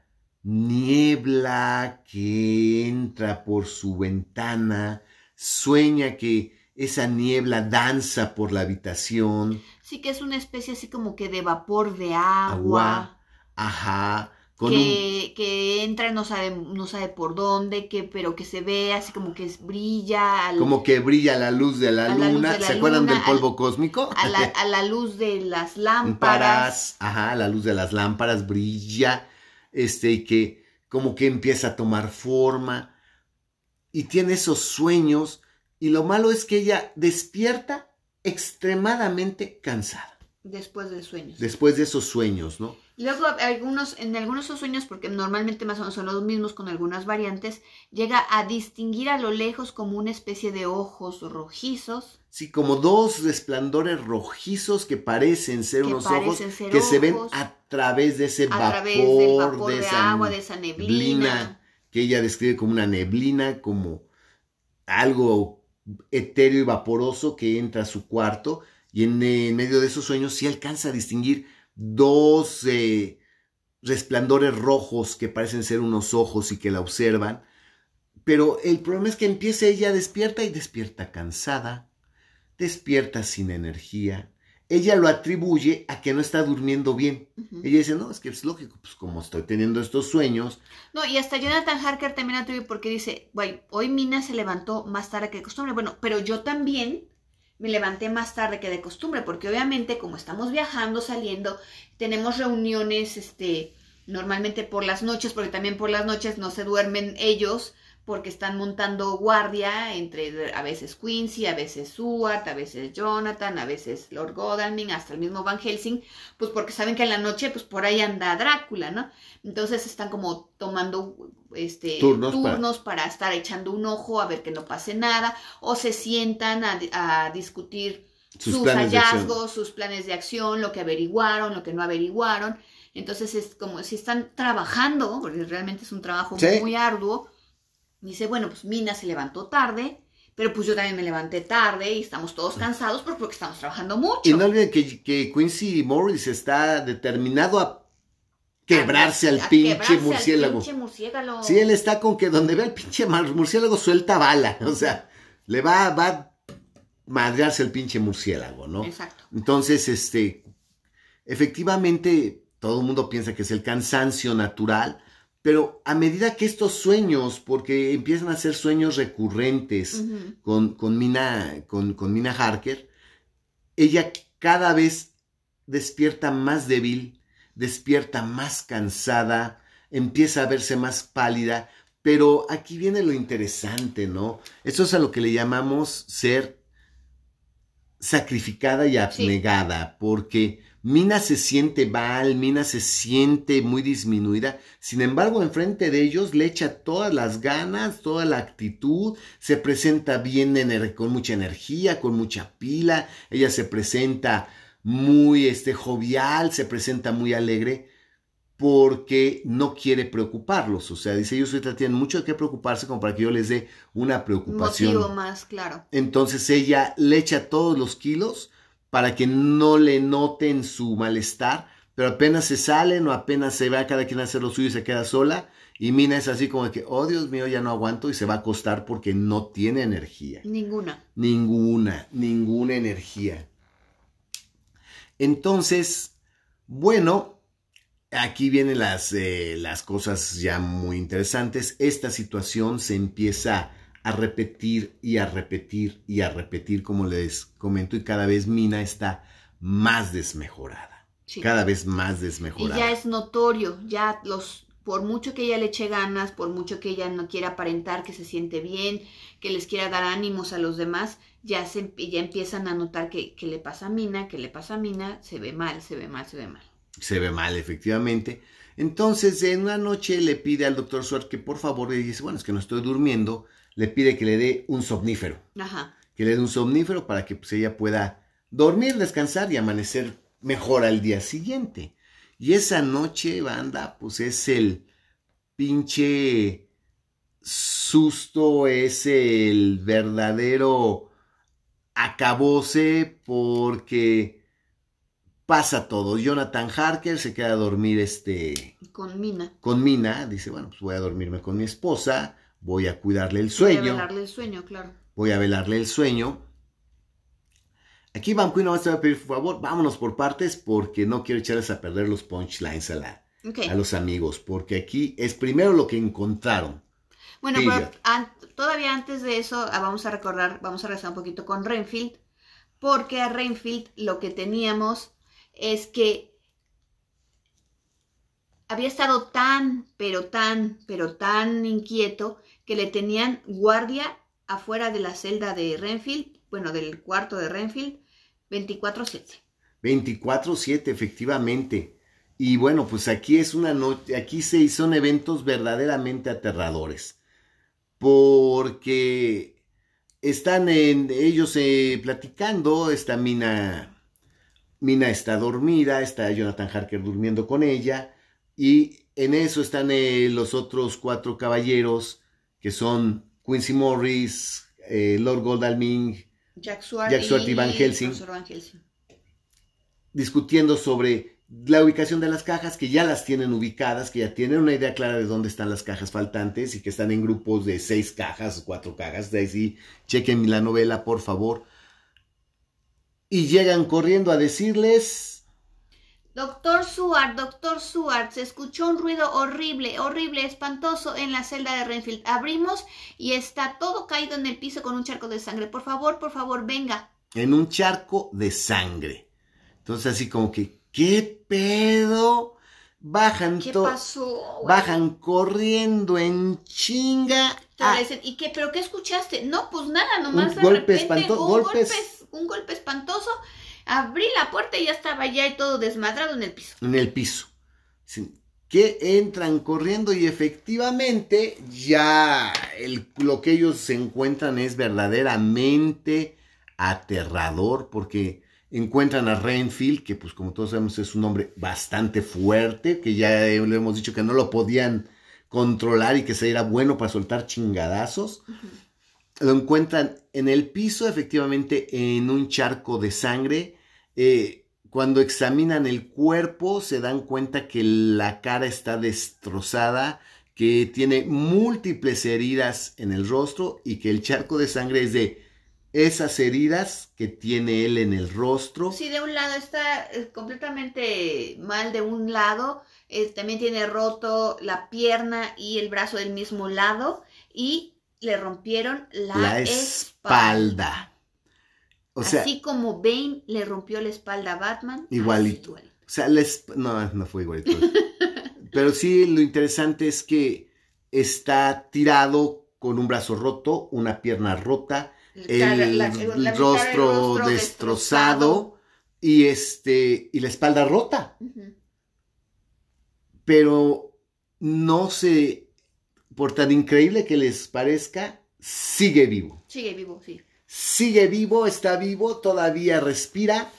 [SPEAKER 1] niebla que entra por su ventana, sueña que esa niebla danza por la habitación,
[SPEAKER 2] Sí, que es una especie así como que de vapor de agua.
[SPEAKER 1] agua, ajá, con un,
[SPEAKER 2] que, que entra no sabe, no sabe por dónde, que, pero que se ve así como que es- brilla al-
[SPEAKER 1] como que brilla la luz de la luna,
[SPEAKER 2] de la
[SPEAKER 1] ¿se acuerdan
[SPEAKER 2] luna,
[SPEAKER 1] del polvo cósmico?
[SPEAKER 2] a, la, a la luz de las lámparas.
[SPEAKER 1] lámparas, ajá, la luz de las lámparas brilla, este, y que como que empieza a tomar forma, y tiene esos sueños, y lo malo es que ella despierta extremadamente cansada,
[SPEAKER 2] Después de sueños.
[SPEAKER 1] después de esos sueños, ¿no?
[SPEAKER 2] Luego, algunos, en algunos sueños, porque normalmente más o menos son los mismos con algunas variantes, llega a distinguir a lo lejos como una especie de ojos rojizos
[SPEAKER 1] Sí, como dos resplandores rojizos que parecen ser
[SPEAKER 2] Que
[SPEAKER 1] unos ojos
[SPEAKER 2] ser
[SPEAKER 1] que se ven a través de ese
[SPEAKER 2] a
[SPEAKER 1] vapor,
[SPEAKER 2] través del vapor de,
[SPEAKER 1] esa
[SPEAKER 2] agua, de esa neblina.
[SPEAKER 1] que ella describe como una neblina, como algo etéreo y vaporoso que entra a su cuarto y en, en medio de esos sueños sí alcanza a distinguir dos eh, resplandores rojos que parecen ser unos ojos y que la observan. Pero el problema es que empieza ella despierta y despierta cansada, despierta sin energía. Ella lo atribuye a que no está durmiendo bien. Ella dice, no, es que es lógico, pues como estoy teniendo estos sueños,
[SPEAKER 2] No, y hasta Jonathan Harker también atribuye porque dice, güey, hoy Mina se levantó más tarde que de costumbre. Bueno, pero yo también me levanté más tarde que de costumbre, porque obviamente como estamos viajando, saliendo, tenemos reuniones, este, normalmente por las noches, porque también por las noches no se duermen ellos, porque están montando guardia entre a veces Quincy, a veces Stuart, a veces Jonathan, a veces Lord Godalming, hasta el mismo Van Helsing, pues porque saben que en la noche, pues por ahí anda Drácula, ¿no? Entonces están como tomando este,
[SPEAKER 1] Turnos
[SPEAKER 2] turnos,
[SPEAKER 1] para-
[SPEAKER 2] para... estar echando un ojo a ver que no pase nada, o se sientan a, a discutir
[SPEAKER 1] Sus
[SPEAKER 2] hallazgos, sus planes de acción, lo que averiguaron, lo que no averiguaron. Entonces es como si están trabajando, porque realmente es un trabajo
[SPEAKER 1] Sí.
[SPEAKER 2] muy arduo. Dice, bueno, pues Mina se levantó tarde, pero pues yo también me levanté tarde y estamos todos cansados pues, porque estamos trabajando mucho.
[SPEAKER 1] Y no olviden que, que Quincy Morris está determinado a quebrarse al
[SPEAKER 2] A
[SPEAKER 1] pinche
[SPEAKER 2] quebrarse al
[SPEAKER 1] murciélago.
[SPEAKER 2] pinche murciélago.
[SPEAKER 1] Sí, él está con que donde ve al pinche murciélago suelta bala. O sea, le va, va a madrearse el pinche murciélago, ¿no?
[SPEAKER 2] Exacto.
[SPEAKER 1] Entonces, este, efectivamente, todo el mundo piensa que es el cansancio natural, pero a medida que estos sueños, porque empiezan a ser sueños recurrentes, con, con, Mina, con, con Mina Harker, ella cada vez despierta más débil, despierta más cansada, empieza a verse más pálida, pero aquí viene lo interesante, ¿no? Eso es a lo que le llamamos ser sacrificada y abnegada, porque Mina se siente mal, Mina se siente muy disminuida. Sin embargo, enfrente de ellos le echa todas las ganas, toda la actitud, se presenta bien con mucha energía, con mucha pila. Ella se presenta muy este, jovial, se presenta muy alegre porque no quiere preocuparlos. O sea, dice, ellos ahorita tienen mucho que preocuparse como para que yo les dé una preocupación.
[SPEAKER 2] Motivo más, claro.
[SPEAKER 1] Entonces ella le echa todos los kilos para que no le noten su malestar, pero apenas se salen o apenas se va cada quien a hacer lo suyo y se queda sola. Y Mina es así como que, oh Dios mío, ya no aguanto y se va a acostar porque no tiene energía.
[SPEAKER 2] Ninguna.
[SPEAKER 1] Ninguna, ninguna energía. Entonces, bueno, aquí vienen las, eh, las cosas ya muy interesantes. Esta situación se empieza a repetir y a repetir y a repetir, como les comento, y cada vez Mina está más desmejorada. Cada vez más desmejorada.
[SPEAKER 2] Y ya es notorio, ya los, por mucho que ella le eche ganas, por mucho que ella no quiera aparentar que se siente bien, que les quiera dar ánimos a los demás, ya, se, ya empiezan a notar que, que le pasa a Mina, que le pasa a Mina, se ve mal, se ve mal, se ve mal.
[SPEAKER 1] Se ve mal, efectivamente. Entonces, en una noche le pide al doctor Suárez que por favor le dice, bueno, es que no estoy durmiendo, le pide que le dé un somnífero.
[SPEAKER 2] Ajá.
[SPEAKER 1] Que le dé un somnífero para que pues, ella pueda dormir, descansar y amanecer mejor al día siguiente. Y esa noche, banda, pues es el pinche susto, es el verdadero acabose porque pasa todo. Jonathan Harker se queda a dormir este...
[SPEAKER 2] Con Mina.
[SPEAKER 1] Con Mina. Dice, bueno, pues voy a dormirme con mi esposa voy a cuidarle el sueño. Voy
[SPEAKER 2] a velarle el sueño, claro.
[SPEAKER 1] Voy a velarle el sueño. Aquí Van Queen no va a pedir, por favor, vámonos por partes porque no quiero echarles a perder los punchlines a, la, a los amigos, porque aquí es primero lo que encontraron.
[SPEAKER 2] Bueno, pero todavía antes de eso ah, vamos a recordar, vamos a regresar un poquito con Renfield, porque a Renfield lo que teníamos es que había estado tan, pero tan, pero tan inquieto que le tenían guardia afuera de la celda de Renfield, bueno, del cuarto de Renfield, 24/7.
[SPEAKER 1] 24/7, efectivamente. Y bueno, pues aquí es una noche, aquí se son eventos verdaderamente aterradores. Porque están en, ellos eh, platicando, esta Mina, Mina está dormida, está Jonathan Harker durmiendo con ella, y en eso están eh, los otros cuatro caballeros que son Quincy Morris, eh, Lord Godalming,
[SPEAKER 2] Jack Swart,
[SPEAKER 1] y, Van Helsing, discutiendo sobre la ubicación de las cajas, que ya las tienen ubicadas, que ya tienen una idea clara de dónde están las cajas faltantes y que están en grupos de seis cajas, cuatro cajas. De ahí sí, chequen la novela, por favor. Y llegan corriendo a decirles
[SPEAKER 2] Doctor Suart, doctor Suart, se escuchó un ruido horrible, horrible, espantoso en la celda de Renfield. Abrimos y está todo caído en el piso con un charco de sangre. Por favor, por favor, venga.
[SPEAKER 1] En un charco de sangre. Entonces así como que, ¿qué pedo? Bajan
[SPEAKER 2] ¿Qué pasó?
[SPEAKER 1] Bajan corriendo en chinga.
[SPEAKER 2] ¿y qué? ¿Pero qué escuchaste? No, pues nada, nomás un de golpe repente, un, golpes... un golpe espantoso Abrí la puerta y ya estaba ya todo desmadrado en el piso.
[SPEAKER 1] En el piso. Que entran corriendo y efectivamente ya lo que ellos se encuentran es verdaderamente aterrador porque encuentran a Renfield, que pues como todos sabemos es un hombre bastante fuerte, que ya le hemos dicho que no lo podían controlar y que se era bueno para soltar chingadazos. Lo encuentran en el piso, efectivamente, en un charco de sangre eh, cuando examinan el cuerpo se dan cuenta que la cara está destrozada, que tiene múltiples heridas en el rostro y que el charco de sangre es de esas heridas que tiene él en el rostro.
[SPEAKER 2] Sí, de un lado está eh, completamente mal de un lado, eh, también tiene roto la pierna y el brazo del mismo lado y le rompieron la, espalda así como Bane le rompió la espalda a Batman.
[SPEAKER 1] Igualito. O sea, les, no, no fue igualito. Pero sí, lo interesante es que está tirado con un brazo roto, una pierna rota, el, rostro, destrozado, y este y la espalda rota. Pero no se, por tan increíble que les parezca, sigue vivo.
[SPEAKER 2] Sigue vivo, sí.
[SPEAKER 1] Sigue vivo, está vivo, todavía respira,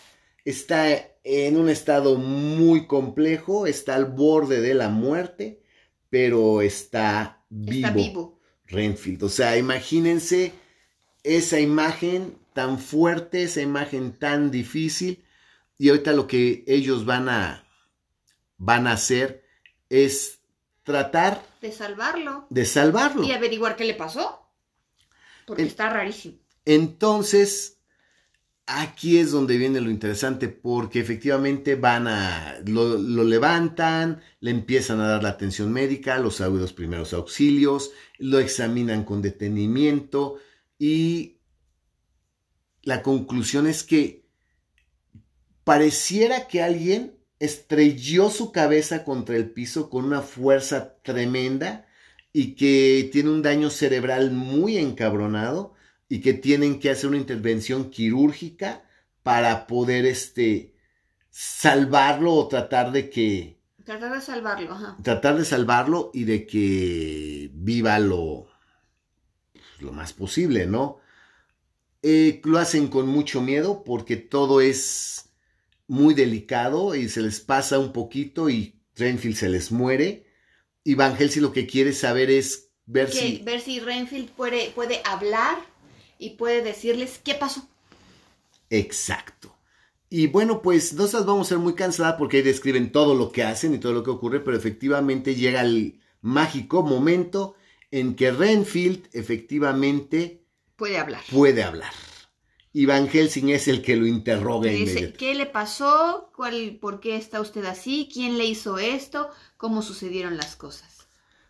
[SPEAKER 1] está en un estado muy complejo, está al borde de la muerte, pero está vivo.
[SPEAKER 2] Está vivo.
[SPEAKER 1] Renfield. O sea, imagínense esa imagen tan fuerte, esa imagen tan difícil. Y ahorita lo que ellos van a, van a hacer es tratar
[SPEAKER 2] De salvarlo.
[SPEAKER 1] de salvarlo.
[SPEAKER 2] Y averiguar qué le pasó. Porque
[SPEAKER 1] El-
[SPEAKER 2] está rarísimo.
[SPEAKER 1] Entonces, aquí es donde viene lo interesante, porque efectivamente van a, lo, lo levantan, le empiezan a dar la atención médica, los los primeros auxilios, lo examinan con detenimiento y la conclusión es que pareciera que alguien estrelló su cabeza contra el piso con una fuerza tremenda y que tiene un daño cerebral muy encabronado y que tienen que hacer una intervención quirúrgica para poder este salvarlo o tratar de que
[SPEAKER 2] Tratar de salvarlo, ajá.
[SPEAKER 1] tratar de salvarlo y de que viva lo lo más posible, ¿no? Eh, lo hacen con mucho miedo porque todo es muy delicado y se les pasa un poquito y Renfield se les muere. Y Van Helsing lo que quiere saber es ver
[SPEAKER 2] Que-
[SPEAKER 1] si
[SPEAKER 2] ver si Renfield puede, puede hablar y puede decirles qué pasó.
[SPEAKER 1] Exacto. Y bueno, pues no las vamos a ser muy cansadas porque ahí describen todo lo que hacen y todo lo que ocurre, pero efectivamente llega el mágico momento en que Renfield efectivamente
[SPEAKER 2] Puede hablar.
[SPEAKER 1] puede hablar. Y Van Helsing es el que lo interroga
[SPEAKER 2] Le dice,
[SPEAKER 1] inmediatamente.
[SPEAKER 2] ¿qué le pasó? ¿Cuál, ¿Por qué está usted así? ¿Quién le hizo esto? ¿Cómo sucedieron las cosas?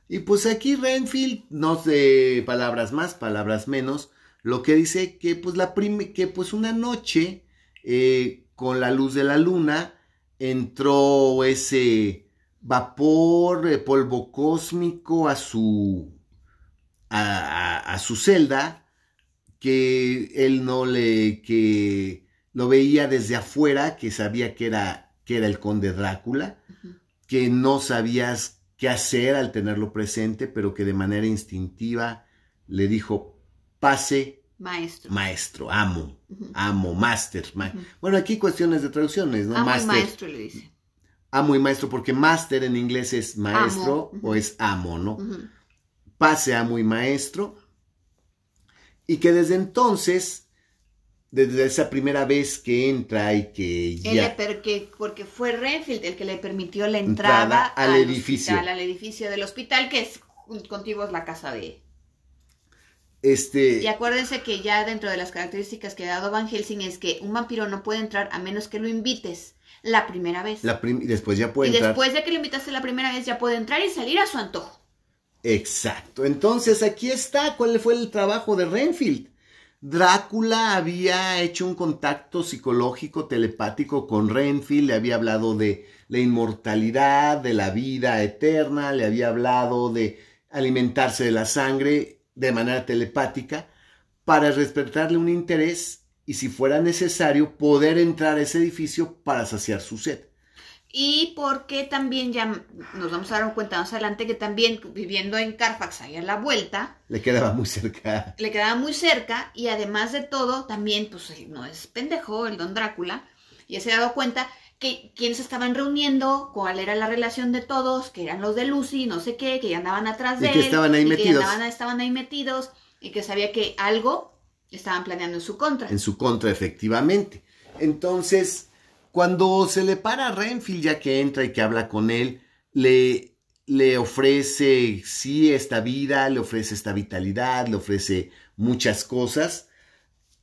[SPEAKER 1] Y pues aquí Renfield, no sé palabras más, palabras menos, lo que dice que pues la que pues una noche eh, con la luz de la luna entró ese vapor, eh, polvo cósmico a su a, a- a su celda que él no le que lo veía desde afuera, que sabía que era que era el conde Drácula que no sabías qué hacer al tenerlo presente, pero que de manera instintiva le dijo, pase,
[SPEAKER 2] Maestro.
[SPEAKER 1] maestro, amo, amo, master. ma-". Bueno, aquí cuestiones de traducciones, ¿no?
[SPEAKER 2] Amo y maestro le dice.
[SPEAKER 1] amo y maestro, porque master en inglés es maestro
[SPEAKER 2] Amo,
[SPEAKER 1] o es amo, ¿no? Pase, amo y maestro. Y que desde entonces, desde esa primera vez que entra y que ya...
[SPEAKER 2] per- que- porque fue Renfield el que le permitió la
[SPEAKER 1] Entrada
[SPEAKER 2] entrada,
[SPEAKER 1] al edificio.
[SPEAKER 2] hospital, al edificio del hospital, que es contigo es la casa de...
[SPEAKER 1] Este,
[SPEAKER 2] Y acuérdense que ya dentro de las características que ha dado Van Helsing es que un vampiro no puede entrar a menos que lo invites la primera vez.
[SPEAKER 1] la prim- y después ya puede
[SPEAKER 2] y
[SPEAKER 1] entrar.
[SPEAKER 2] después de que lo invitaste la primera vez ya puede entrar y salir a su antojo.
[SPEAKER 1] Exacto. Entonces aquí está cuál fue el trabajo de Renfield. Drácula había hecho un contacto psicológico telepático con Renfield, le había hablado de la inmortalidad, de la vida eterna, le había hablado de alimentarse de la sangre de manera telepática para despertarle un interés y si fuera necesario poder entrar a ese edificio para saciar su sed.
[SPEAKER 2] Y porque también ya nos vamos a dar cuenta más adelante que también viviendo en Carfax, ahí a la vuelta,
[SPEAKER 1] Le quedaba muy cerca.
[SPEAKER 2] le quedaba muy cerca y además de todo, también, pues no es pendejo el don Drácula, y se ha dado cuenta que quienes estaban reuniendo, cuál era la relación de todos, que eran los de Lucy, no sé qué, que ya andaban atrás
[SPEAKER 1] Y
[SPEAKER 2] de
[SPEAKER 1] que
[SPEAKER 2] él,
[SPEAKER 1] estaban ahí
[SPEAKER 2] y que
[SPEAKER 1] metidos.
[SPEAKER 2] andaban- estaban ahí metidos, y que sabía que algo estaban planeando en su contra.
[SPEAKER 1] en su contra, efectivamente. Entonces, cuando se le para a Renfield, ya que entra y que habla con él, le, le ofrece, sí, esta vida, le ofrece esta vitalidad, le ofrece muchas cosas.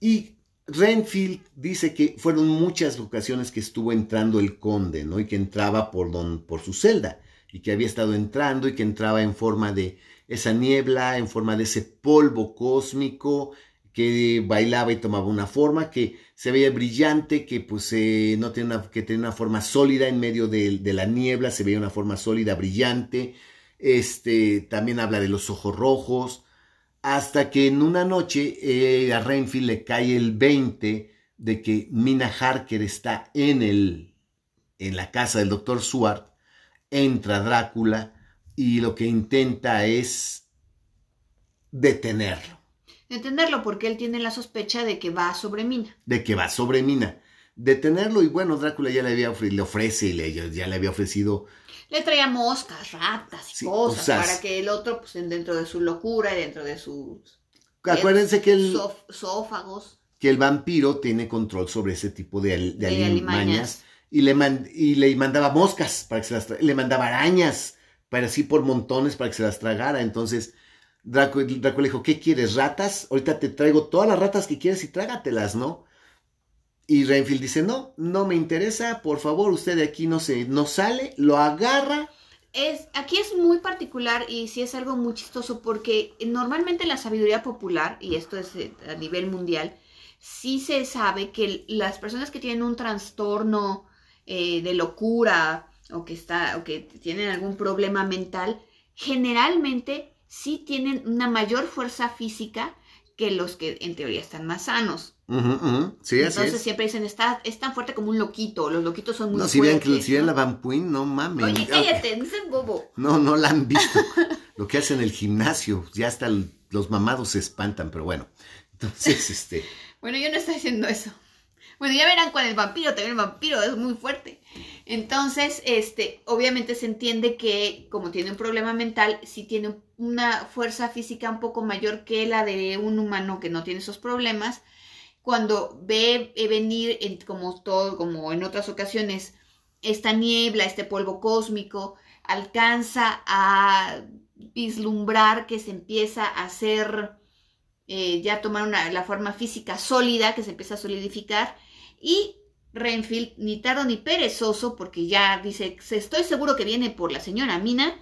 [SPEAKER 1] Y Renfield dice que fueron muchas ocasiones que estuvo entrando el conde, ¿no? Y que entraba por, don, por su celda, y que había estado entrando y que entraba en forma de esa niebla, en forma de ese polvo cósmico, que bailaba y tomaba una forma, que se veía brillante, que pues eh, no tenía una, que tenía una forma sólida en medio de, de la niebla, se veía una forma sólida, brillante. Este también habla de los ojos rojos, hasta que en una noche eh, a Renfield le cae el 20 de que Mina Harker está en, el, en la casa del doctor Swart, entra Drácula y lo que intenta es detenerlo.
[SPEAKER 2] Detenerlo porque él tiene la sospecha de que va sobre Mina.
[SPEAKER 1] De que va sobre Mina. Detenerlo y bueno, Drácula ya le, había le ofrece y le, ya le había ofrecido
[SPEAKER 2] le traía moscas, ratas y cosas para que el otro, pues dentro de su locura y dentro de sus...
[SPEAKER 1] Acuérdense que el...
[SPEAKER 2] Sófagos.
[SPEAKER 1] Que el vampiro tiene control sobre ese tipo de, de, alimañas. Y le, y le mandaba moscas para que se las le mandaba arañas, para así por montones para que se las tragara. Entonces, Drácula, Drácula le dijo, ¿qué quieres? ¿Ratas? Ahorita te traigo todas las ratas que quieres y trágatelas, ¿no? Y Renfield dice, no, no me interesa, por favor, usted de aquí no se, no sale, lo agarra.
[SPEAKER 2] Es, aquí es muy particular y sí es algo muy chistoso porque normalmente la sabiduría popular, y esto es eh, a nivel mundial, sí se sabe que las personas que tienen un trastorno eh, de locura o que, está, o que tienen algún problema mental, generalmente sí tienen una mayor fuerza física que los que en teoría están más sanos.
[SPEAKER 1] Sí,
[SPEAKER 2] Entonces siempre dicen, está, es tan fuerte como un loquito, los loquitos son muy
[SPEAKER 1] no, si
[SPEAKER 2] fuertes.
[SPEAKER 1] Ven, si ven la Van no mames.
[SPEAKER 2] Oye, cállate, no seas bobo.
[SPEAKER 1] No, no la han visto. Lo que hacen en el gimnasio, ya hasta los mamados se espantan, pero bueno. Entonces, este...
[SPEAKER 2] bueno, yo no estoy haciendo eso. Bueno, ya verán con el vampiro, también el vampiro es muy fuerte. Entonces, este, obviamente se entiende que como tiene un problema mental, si tiene una fuerza física un poco mayor que la de un humano que no tiene esos problemas, cuando ve eh, venir, como todo, como en otras ocasiones, esta niebla, este polvo cósmico, alcanza a vislumbrar que se empieza a hacer, eh, ya tomar una, la forma física sólida, que se empieza a solidificar, y Renfield, ni tardo ni perezoso, porque ya dice, estoy seguro que viene por la señora Mina,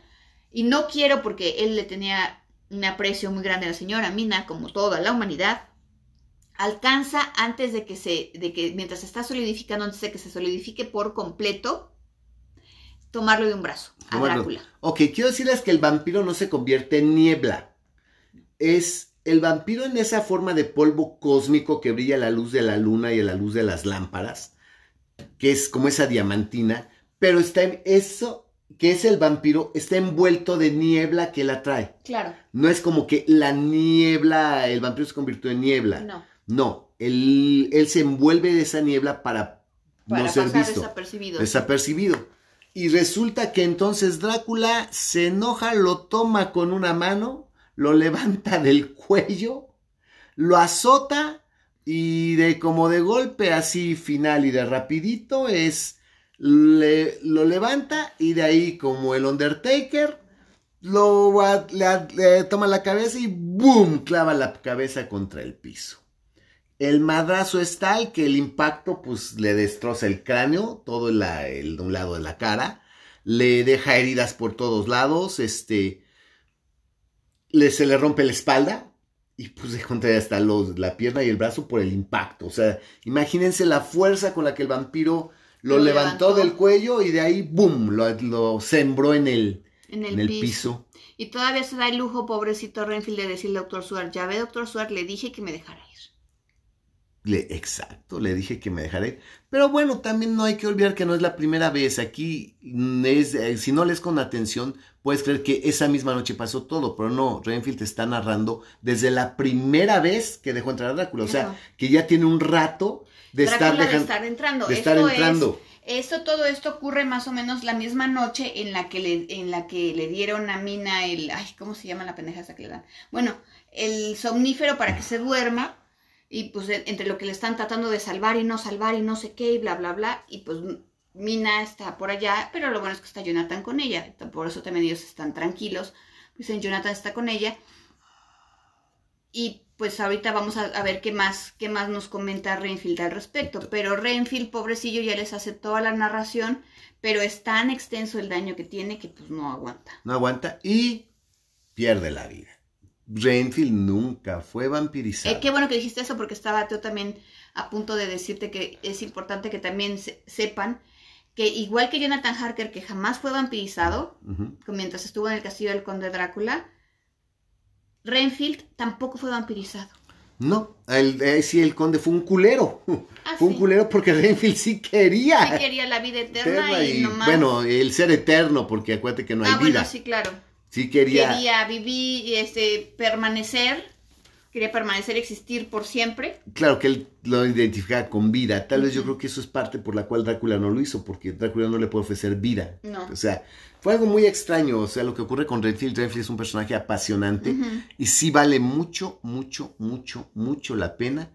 [SPEAKER 2] y no quiero porque él le tenía un aprecio muy grande a la señora Mina, como toda la humanidad, alcanza antes de que se, de que mientras se está solidificando, antes de que se solidifique por completo, tomarlo de un brazo a Drácula.
[SPEAKER 1] Ok, quiero decirles que el vampiro no se convierte en niebla. Es el vampiro en esa forma de polvo cósmico que brilla a la luz de la luna y a la luz de las lámparas, que es como esa diamantina, pero está en eso que es el vampiro, está envuelto de niebla que la trae.
[SPEAKER 2] Claro.
[SPEAKER 1] No es como que la niebla, el vampiro se convirtió en niebla.
[SPEAKER 2] No.
[SPEAKER 1] No, él, él se envuelve de esa niebla para, no ser visto.
[SPEAKER 2] Desapercibido.
[SPEAKER 1] Desapercibido. Y resulta que entonces Drácula se enoja, lo toma con una mano, lo levanta del cuello, lo azota y de como de golpe así final y de rapidito es le, lo levanta y de ahí como el Undertaker lo le toma la cabeza y ¡boom! clava la cabeza contra el piso. El madrazo es tal que el impacto pues le destroza el cráneo, todo el, el, un lado de la cara, le deja heridas por todos lados, este, le, se le rompe la espalda y pues de contra hasta los, la pierna y el brazo por el impacto. O sea, imagínense la fuerza con la que el vampiro lo, levantó, del cuello y de ahí, ¡boom!, lo, sembró en el, en el, piso.
[SPEAKER 2] Y todavía se da el lujo, pobrecito Renfield, de decirle al doctor Suar, ya ve, doctor Suar, le dije que me dejara
[SPEAKER 1] le, exacto, le dije que me dejaré. Pero bueno, también no hay que olvidar que no es la primera vez. Aquí, es, eh, si no lees con atención, puedes creer que esa misma noche pasó todo. Pero no, Renfield te está narrando desde la primera vez que dejó entrar a Drácula. O sea, que ya tiene un rato de estar,
[SPEAKER 2] de estar entrando.
[SPEAKER 1] De estar entrando.
[SPEAKER 2] esto, todo esto ocurre más o menos la misma noche en la que le, en la que le dieron a Mina el, ay, ¿cómo se llama la pendeja esa que le dan? Bueno, el somnífero para que se duerma y pues entre lo que le están tratando de salvar y no salvar y no sé qué y bla, bla, bla, y pues Mina está por allá, pero lo bueno es que está Jonathan con ella, por eso también ellos están tranquilos, pues Jonathan está con ella, y pues ahorita vamos a, ver qué más, qué más nos comenta Renfield al respecto, pero Renfield, pobrecillo, ya les hace toda la narración, pero es tan extenso el daño que tiene que pues no aguanta.
[SPEAKER 1] No aguanta y pierde la vida. Renfield nunca fue vampirizado.
[SPEAKER 2] Eh, qué bueno que dijiste eso porque estaba yo también a punto de decirte que es importante que también sepan que igual que Jonathan Harker, que jamás fue vampirizado, mientras estuvo en el castillo del conde Drácula, Renfield tampoco fue vampirizado.
[SPEAKER 1] No, el, eh, sí, el conde fue un culero.
[SPEAKER 2] Ah,
[SPEAKER 1] fue un culero porque Renfield sí quería.
[SPEAKER 2] Sí quería la vida eterna,
[SPEAKER 1] eterna
[SPEAKER 2] y,
[SPEAKER 1] y,
[SPEAKER 2] nomás...
[SPEAKER 1] bueno, el ser eterno, porque acuérdate que no hay
[SPEAKER 2] ah,
[SPEAKER 1] vida.
[SPEAKER 2] bueno, sí, claro.
[SPEAKER 1] Sí quería,
[SPEAKER 2] Quería vivir, este, permanecer, quería permanecer, existir por siempre.
[SPEAKER 1] claro que él lo identificaba con vida. Tal vez yo creo que eso es parte por la cual Drácula no lo hizo, porque Drácula no le puede ofrecer vida.
[SPEAKER 2] No.
[SPEAKER 1] O sea, fue algo muy extraño. O sea, lo que ocurre con Renfield, Renfield es un personaje apasionante y sí vale mucho, mucho, mucho, mucho la pena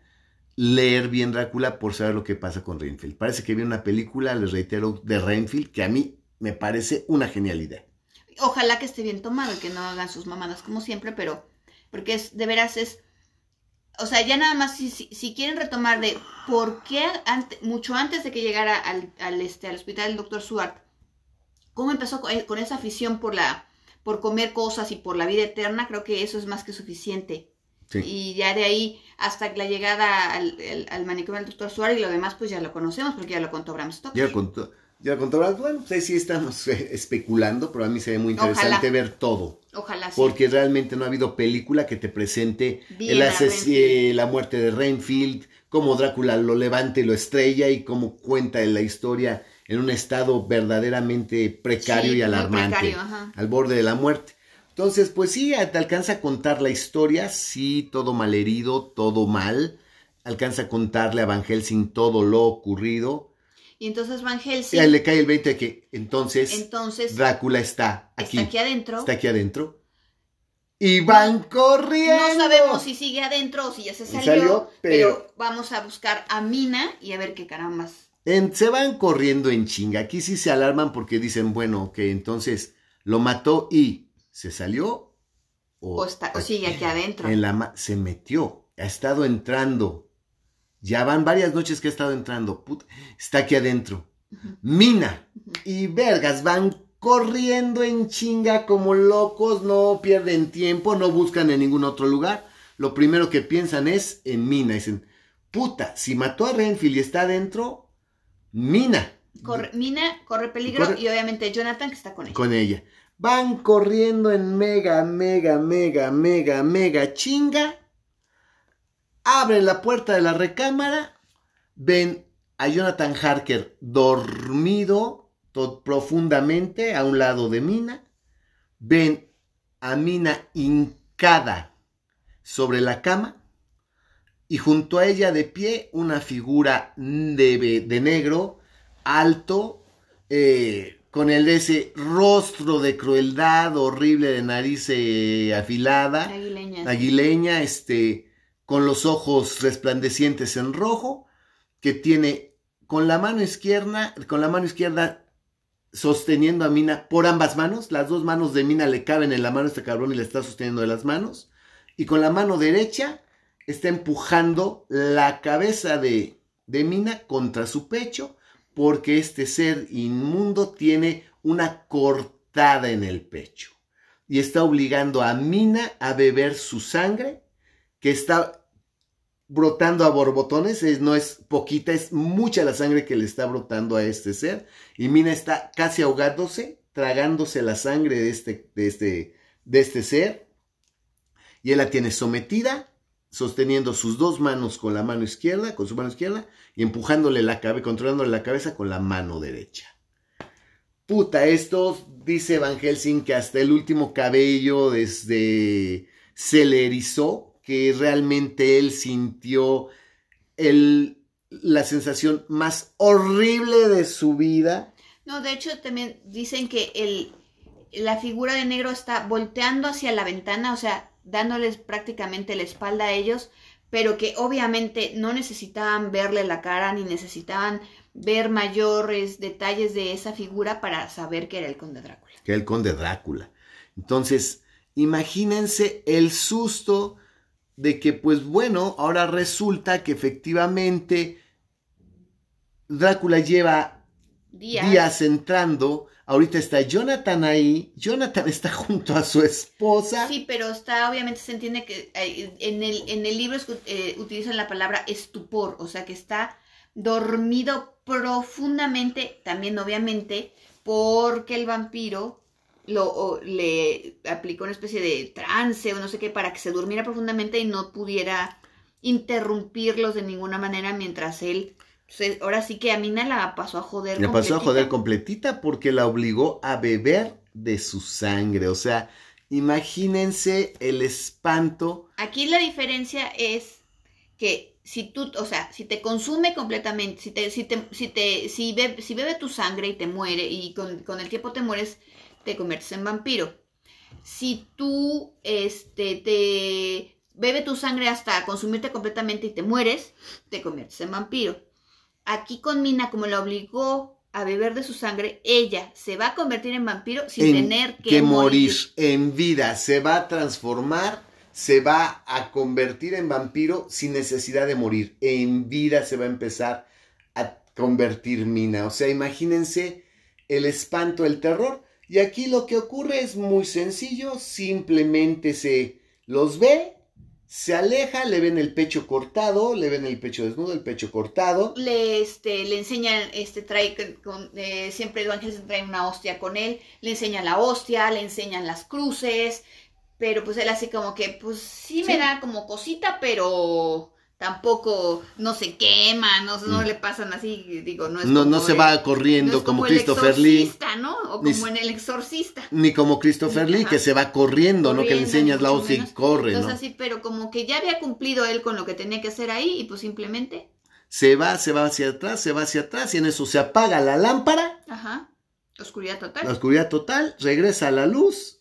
[SPEAKER 1] leer bien Drácula por saber lo que pasa con Renfield. Parece que vi una película, les reitero, de Renfield que a mí me parece una genialidad.
[SPEAKER 2] Ojalá que esté bien tomado y que no hagan sus mamadas como siempre, pero porque es de veras es o sea, ya nada más si, si, si quieren retomar de por qué ante- mucho antes de que llegara al, al, este, al hospital el doctor Suart, cómo empezó con, con esa afición por la por comer cosas y por la vida eterna, creo que eso es más que suficiente.
[SPEAKER 1] Sí.
[SPEAKER 2] Y ya de ahí hasta la llegada al, al, al manicomio del doctor Suárez y lo demás, pues ya lo conocemos porque ya lo contó Bram Stoker.
[SPEAKER 1] Ya contó. Ya lo contó. Bueno, pues ahí sí estamos eh, especulando, pero a mí se ve muy interesante
[SPEAKER 2] Ojalá.
[SPEAKER 1] ver todo.
[SPEAKER 2] Ojalá sí.
[SPEAKER 1] Porque realmente no ha habido película que te presente el ases- eh, la muerte de Renfield, cómo Drácula lo levanta y lo estrella y cómo cuenta la historia en un estado verdaderamente precario
[SPEAKER 2] Sí,
[SPEAKER 1] y alarmante,
[SPEAKER 2] precario, ajá.
[SPEAKER 1] al borde de la muerte. Entonces, pues sí, te alcanza a contar la historia, sí, todo malherido, todo mal. Alcanza a contarle a Van Helsing todo lo ocurrido.
[SPEAKER 2] Y entonces Van
[SPEAKER 1] Y
[SPEAKER 2] Helsing,
[SPEAKER 1] ahí le cae el 20 de que entonces
[SPEAKER 2] entonces,
[SPEAKER 1] Drácula está aquí,
[SPEAKER 2] está aquí adentro.
[SPEAKER 1] está aquí adentro. Y van corriendo.
[SPEAKER 2] No sabemos si sigue adentro o si ya se salió,
[SPEAKER 1] salió,
[SPEAKER 2] pero...
[SPEAKER 1] pero-
[SPEAKER 2] vamos a buscar a Mina y a ver qué carambas.
[SPEAKER 1] En- se van corriendo en chinga. Aquí sí se alarman porque dicen, bueno, que entonces lo mató y se salió.
[SPEAKER 2] O, está, o sigue aquí adentro.
[SPEAKER 1] En la se metió. Ha estado entrando. Ya van varias noches que ha estado entrando. Put- está aquí adentro. Mina y vergas van corriendo en chinga como locos, no pierden tiempo, no buscan en ningún otro lugar. Lo primero que piensan es en Mina. Dicen, puta, si mató a Renfield y está adentro, Mina.
[SPEAKER 2] Corre- Mina corre peligro
[SPEAKER 1] Corre-
[SPEAKER 2] y obviamente Jonathan que está con ella.
[SPEAKER 1] Con ella. Van corriendo en mega, mega, mega, mega, mega chinga. Abren la puerta de la recámara. Ven a Jonathan Harker dormido profundamente a un lado de Mina. Ven a Mina hincada sobre la cama. Y junto a ella de pie una figura de, de negro, alto, eh, con el ese rostro de crueldad horrible de nariz eh, afilada
[SPEAKER 2] Aguileña.
[SPEAKER 1] aguileña, este, con los ojos resplandecientes en rojo, que tiene con la mano izquierda, con la mano izquierda sosteniendo a Mina por ambas manos, las dos manos de Mina le caben en la mano a este cabrón y le está sosteniendo de las manos, y con la mano derecha está empujando la cabeza de, de Mina contra su pecho, porque este ser inmundo tiene una cortada en el pecho y está obligando a Mina a beber su sangre, que está brotando a borbotones, es- no es poquita, es mucha la sangre que le está brotando a este ser, y Mina está casi ahogándose, tragándose la sangre de este, de este, de este ser, y él la tiene sometida, sosteniendo sus dos manos con la mano izquierda, con su mano izquierda, y empujándole la cabeza, controlándole la cabeza con la mano derecha. Puta, esto dice Van Helsing que hasta el último cabello desde se le erizó, que realmente él sintió el, la sensación más horrible de su vida.
[SPEAKER 2] No, de hecho también dicen que el, la figura de negro está volteando hacia la ventana, o sea, dándoles prácticamente la espalda a ellos, pero que obviamente no necesitaban verle la cara ni necesitaban ver mayores detalles de esa figura para saber que era el conde Drácula.
[SPEAKER 1] que el conde Drácula. Entonces, imagínense el susto de que, pues bueno, ahora resulta que efectivamente Drácula lleva días entrando. Ahorita está Jonathan ahí. Jonathan está junto a su esposa.
[SPEAKER 2] Sí, pero está, obviamente se entiende que eh, en el, en el libro eh, utilizan la palabra estupor, o sea que está dormido profundamente, también obviamente, porque el vampiro lo, o le aplicó una especie de trance o no sé qué para que se durmiera profundamente y no pudiera interrumpirlos de ninguna manera mientras él... pues, ahora sí que a Mina la pasó a joder.
[SPEAKER 1] Le pasó a joder
[SPEAKER 2] completita.
[SPEAKER 1] completita porque la obligó a beber de su sangre. O sea, imagínense el espanto.
[SPEAKER 2] Aquí la diferencia es que si tú, o sea, si te consume completamente, si te, si te, si te, si bebe, si bebe tu sangre y te muere y con, con el tiempo te mueres, te conviertes en vampiro. Si tú, este, te bebe tu sangre hasta consumirte completamente y te mueres, te conviertes en vampiro. Aquí con Mina, como la obligó a beber de su sangre, ella se va a convertir en vampiro sin
[SPEAKER 1] en
[SPEAKER 2] tener que,
[SPEAKER 1] morir en vida. Se va a transformar, se va a convertir en vampiro sin necesidad de morir. En vida se va a empezar a convertir Mina. O sea, imagínense el espanto, el terror. Y aquí lo que ocurre es muy sencillo, simplemente se los ve, se aleja, le ven el pecho cortado, le ven el pecho desnudo, el pecho cortado.
[SPEAKER 2] le este le enseñan este trae con, eh, siempre Don Ángel trae una hostia con él le enseñan la hostia le enseñan las cruces pero pues él así como que pues sí, me da como cosita pero tampoco no se quema no, no
[SPEAKER 1] Mm.
[SPEAKER 2] le pasan así digo no es
[SPEAKER 1] No, no
[SPEAKER 2] como
[SPEAKER 1] se
[SPEAKER 2] el-
[SPEAKER 1] va corriendo como,
[SPEAKER 2] el
[SPEAKER 1] Christopher Lee.
[SPEAKER 2] exorcista, no o
[SPEAKER 1] Ni
[SPEAKER 2] como
[SPEAKER 1] s-
[SPEAKER 2] en el exorcista
[SPEAKER 1] Ni como Christopher Lee,
[SPEAKER 2] Ajá.
[SPEAKER 1] que se va corriendo, ¿no? Que le enseñas
[SPEAKER 2] ni
[SPEAKER 1] la hostia y corre, ¿no?
[SPEAKER 2] entonces así pero como que ya había cumplido él con lo que tenía que hacer ahí y pues simplemente
[SPEAKER 1] Se va, se va hacia atrás, se va hacia atrás y en eso se apaga la lámpara,
[SPEAKER 2] ajá oscuridad total
[SPEAKER 1] la oscuridad total, regresa a la luz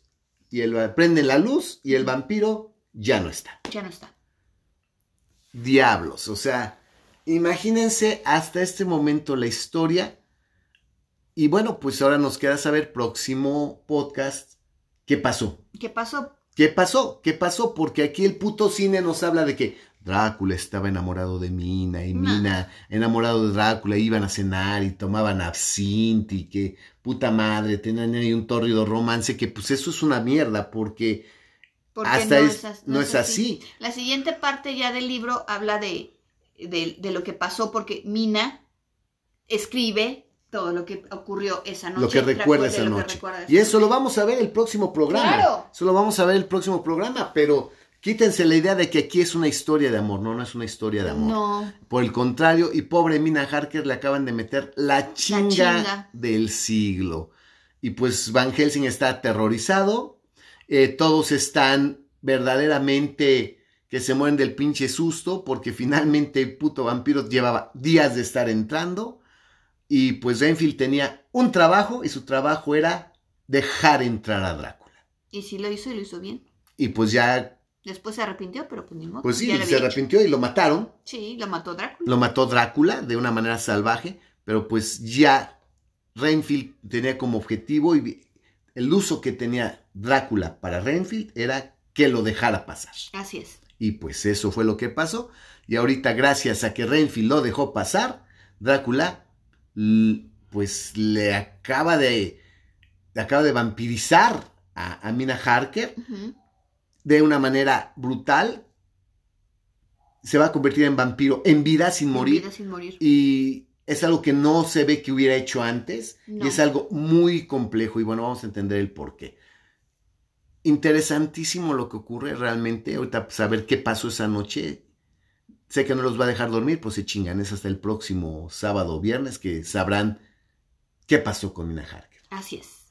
[SPEAKER 1] y el, prende la luz y el vampiro ya no está.
[SPEAKER 2] ya no está
[SPEAKER 1] Diablos, o sea, imagínense hasta este momento la historia. Y bueno, pues ahora nos queda saber próximo podcast qué pasó.
[SPEAKER 2] ¿Qué pasó?
[SPEAKER 1] ¿Qué pasó? ¿Qué pasó? Porque aquí el puto cine nos habla de que Drácula estaba enamorado de Mina y
[SPEAKER 2] No.
[SPEAKER 1] Mina enamorado de Drácula, iban a cenar y tomaban absinthe y que puta madre, tenían ahí un tórrido romance que pues eso es una mierda porque
[SPEAKER 2] Porque
[SPEAKER 1] hasta
[SPEAKER 2] no
[SPEAKER 1] es-
[SPEAKER 2] es, as-
[SPEAKER 1] no es así.
[SPEAKER 2] La siguiente parte ya del libro habla de, de, de lo que pasó porque Mina escribe todo lo que ocurrió esa noche.
[SPEAKER 1] lo que recuerda esa
[SPEAKER 2] lo
[SPEAKER 1] noche.
[SPEAKER 2] recuerda esa
[SPEAKER 1] Y eso lo
[SPEAKER 2] noche.
[SPEAKER 1] vamos a ver el próximo programa.
[SPEAKER 2] Claro.
[SPEAKER 1] Eso lo vamos a ver el próximo programa, pero quítense la idea de que aquí es una historia de amor, no, no es una historia de amor.
[SPEAKER 2] No,
[SPEAKER 1] Por el contrario, y pobre Mina Harker le acaban de meter la chinga,
[SPEAKER 2] chinga.
[SPEAKER 1] del siglo. Y pues Van Helsing está aterrorizado. Eh, todos están verdaderamente que se mueren del pinche susto porque finalmente el puto vampiro llevaba días de estar entrando. Y pues Renfield tenía un trabajo y su trabajo era dejar entrar a Drácula.
[SPEAKER 2] y sí lo hizo y lo hizo bien.
[SPEAKER 1] Y pues ya,
[SPEAKER 2] Después se arrepintió, pero pues ni modo.
[SPEAKER 1] pues sí,
[SPEAKER 2] ya
[SPEAKER 1] se
[SPEAKER 2] hecho.
[SPEAKER 1] arrepintió y lo mataron.
[SPEAKER 2] Sí, lo mató Drácula.
[SPEAKER 1] Lo mató Drácula de una manera salvaje, pero pues ya Renfield tenía como objetivo y el uso que tenía Drácula para Renfield era que lo dejara pasar.
[SPEAKER 2] Así es.
[SPEAKER 1] Y pues eso fue lo que pasó. Y ahorita, gracias a que Renfield lo dejó pasar, Drácula pues le acaba de, le acaba de vampirizar a, a Mina Harker de una manera brutal. Se va a convertir en vampiro en vida sin
[SPEAKER 2] En
[SPEAKER 1] morir.
[SPEAKER 2] vida sin morir.
[SPEAKER 1] Y es algo que no se ve que hubiera hecho antes.
[SPEAKER 2] No.
[SPEAKER 1] Y es algo muy complejo. Y bueno, vamos a entender el por qué. Interesantísimo lo que ocurre realmente. Ahorita saber qué pasó esa noche. Sé que no los va a dejar dormir, pues se chingan. Es hasta el próximo sábado o viernes que sabrán qué pasó con Mina Harker.
[SPEAKER 2] Así es.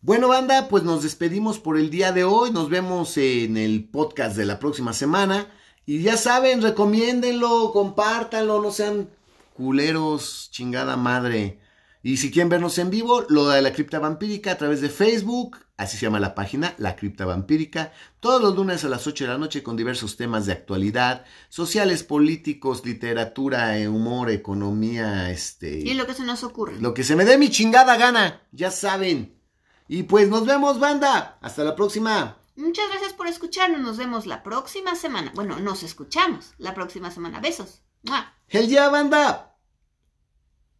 [SPEAKER 1] Bueno, banda, pues nos despedimos por el día de hoy. Nos vemos en el podcast de la próxima semana. Y ya saben, recomiéndenlo, compártanlo, no sean culeros, chingada madre. Y si quieren vernos en vivo, lo de la cripta vampírica a través de Facebook, así se llama la página, la cripta vampírica, todos los lunes a las 8 de la noche con diversos temas de actualidad, sociales, políticos, literatura, eh, humor, economía, este...
[SPEAKER 2] Y lo que se nos ocurre.
[SPEAKER 1] Lo que se me dé mi chingada gana, ya saben. Y pues nos vemos, banda. Hasta la próxima.
[SPEAKER 2] Muchas gracias por escucharnos. Nos vemos la próxima semana. Bueno, nos escuchamos la próxima semana. Besos. ¡Mua!
[SPEAKER 1] Hell yeah, banda.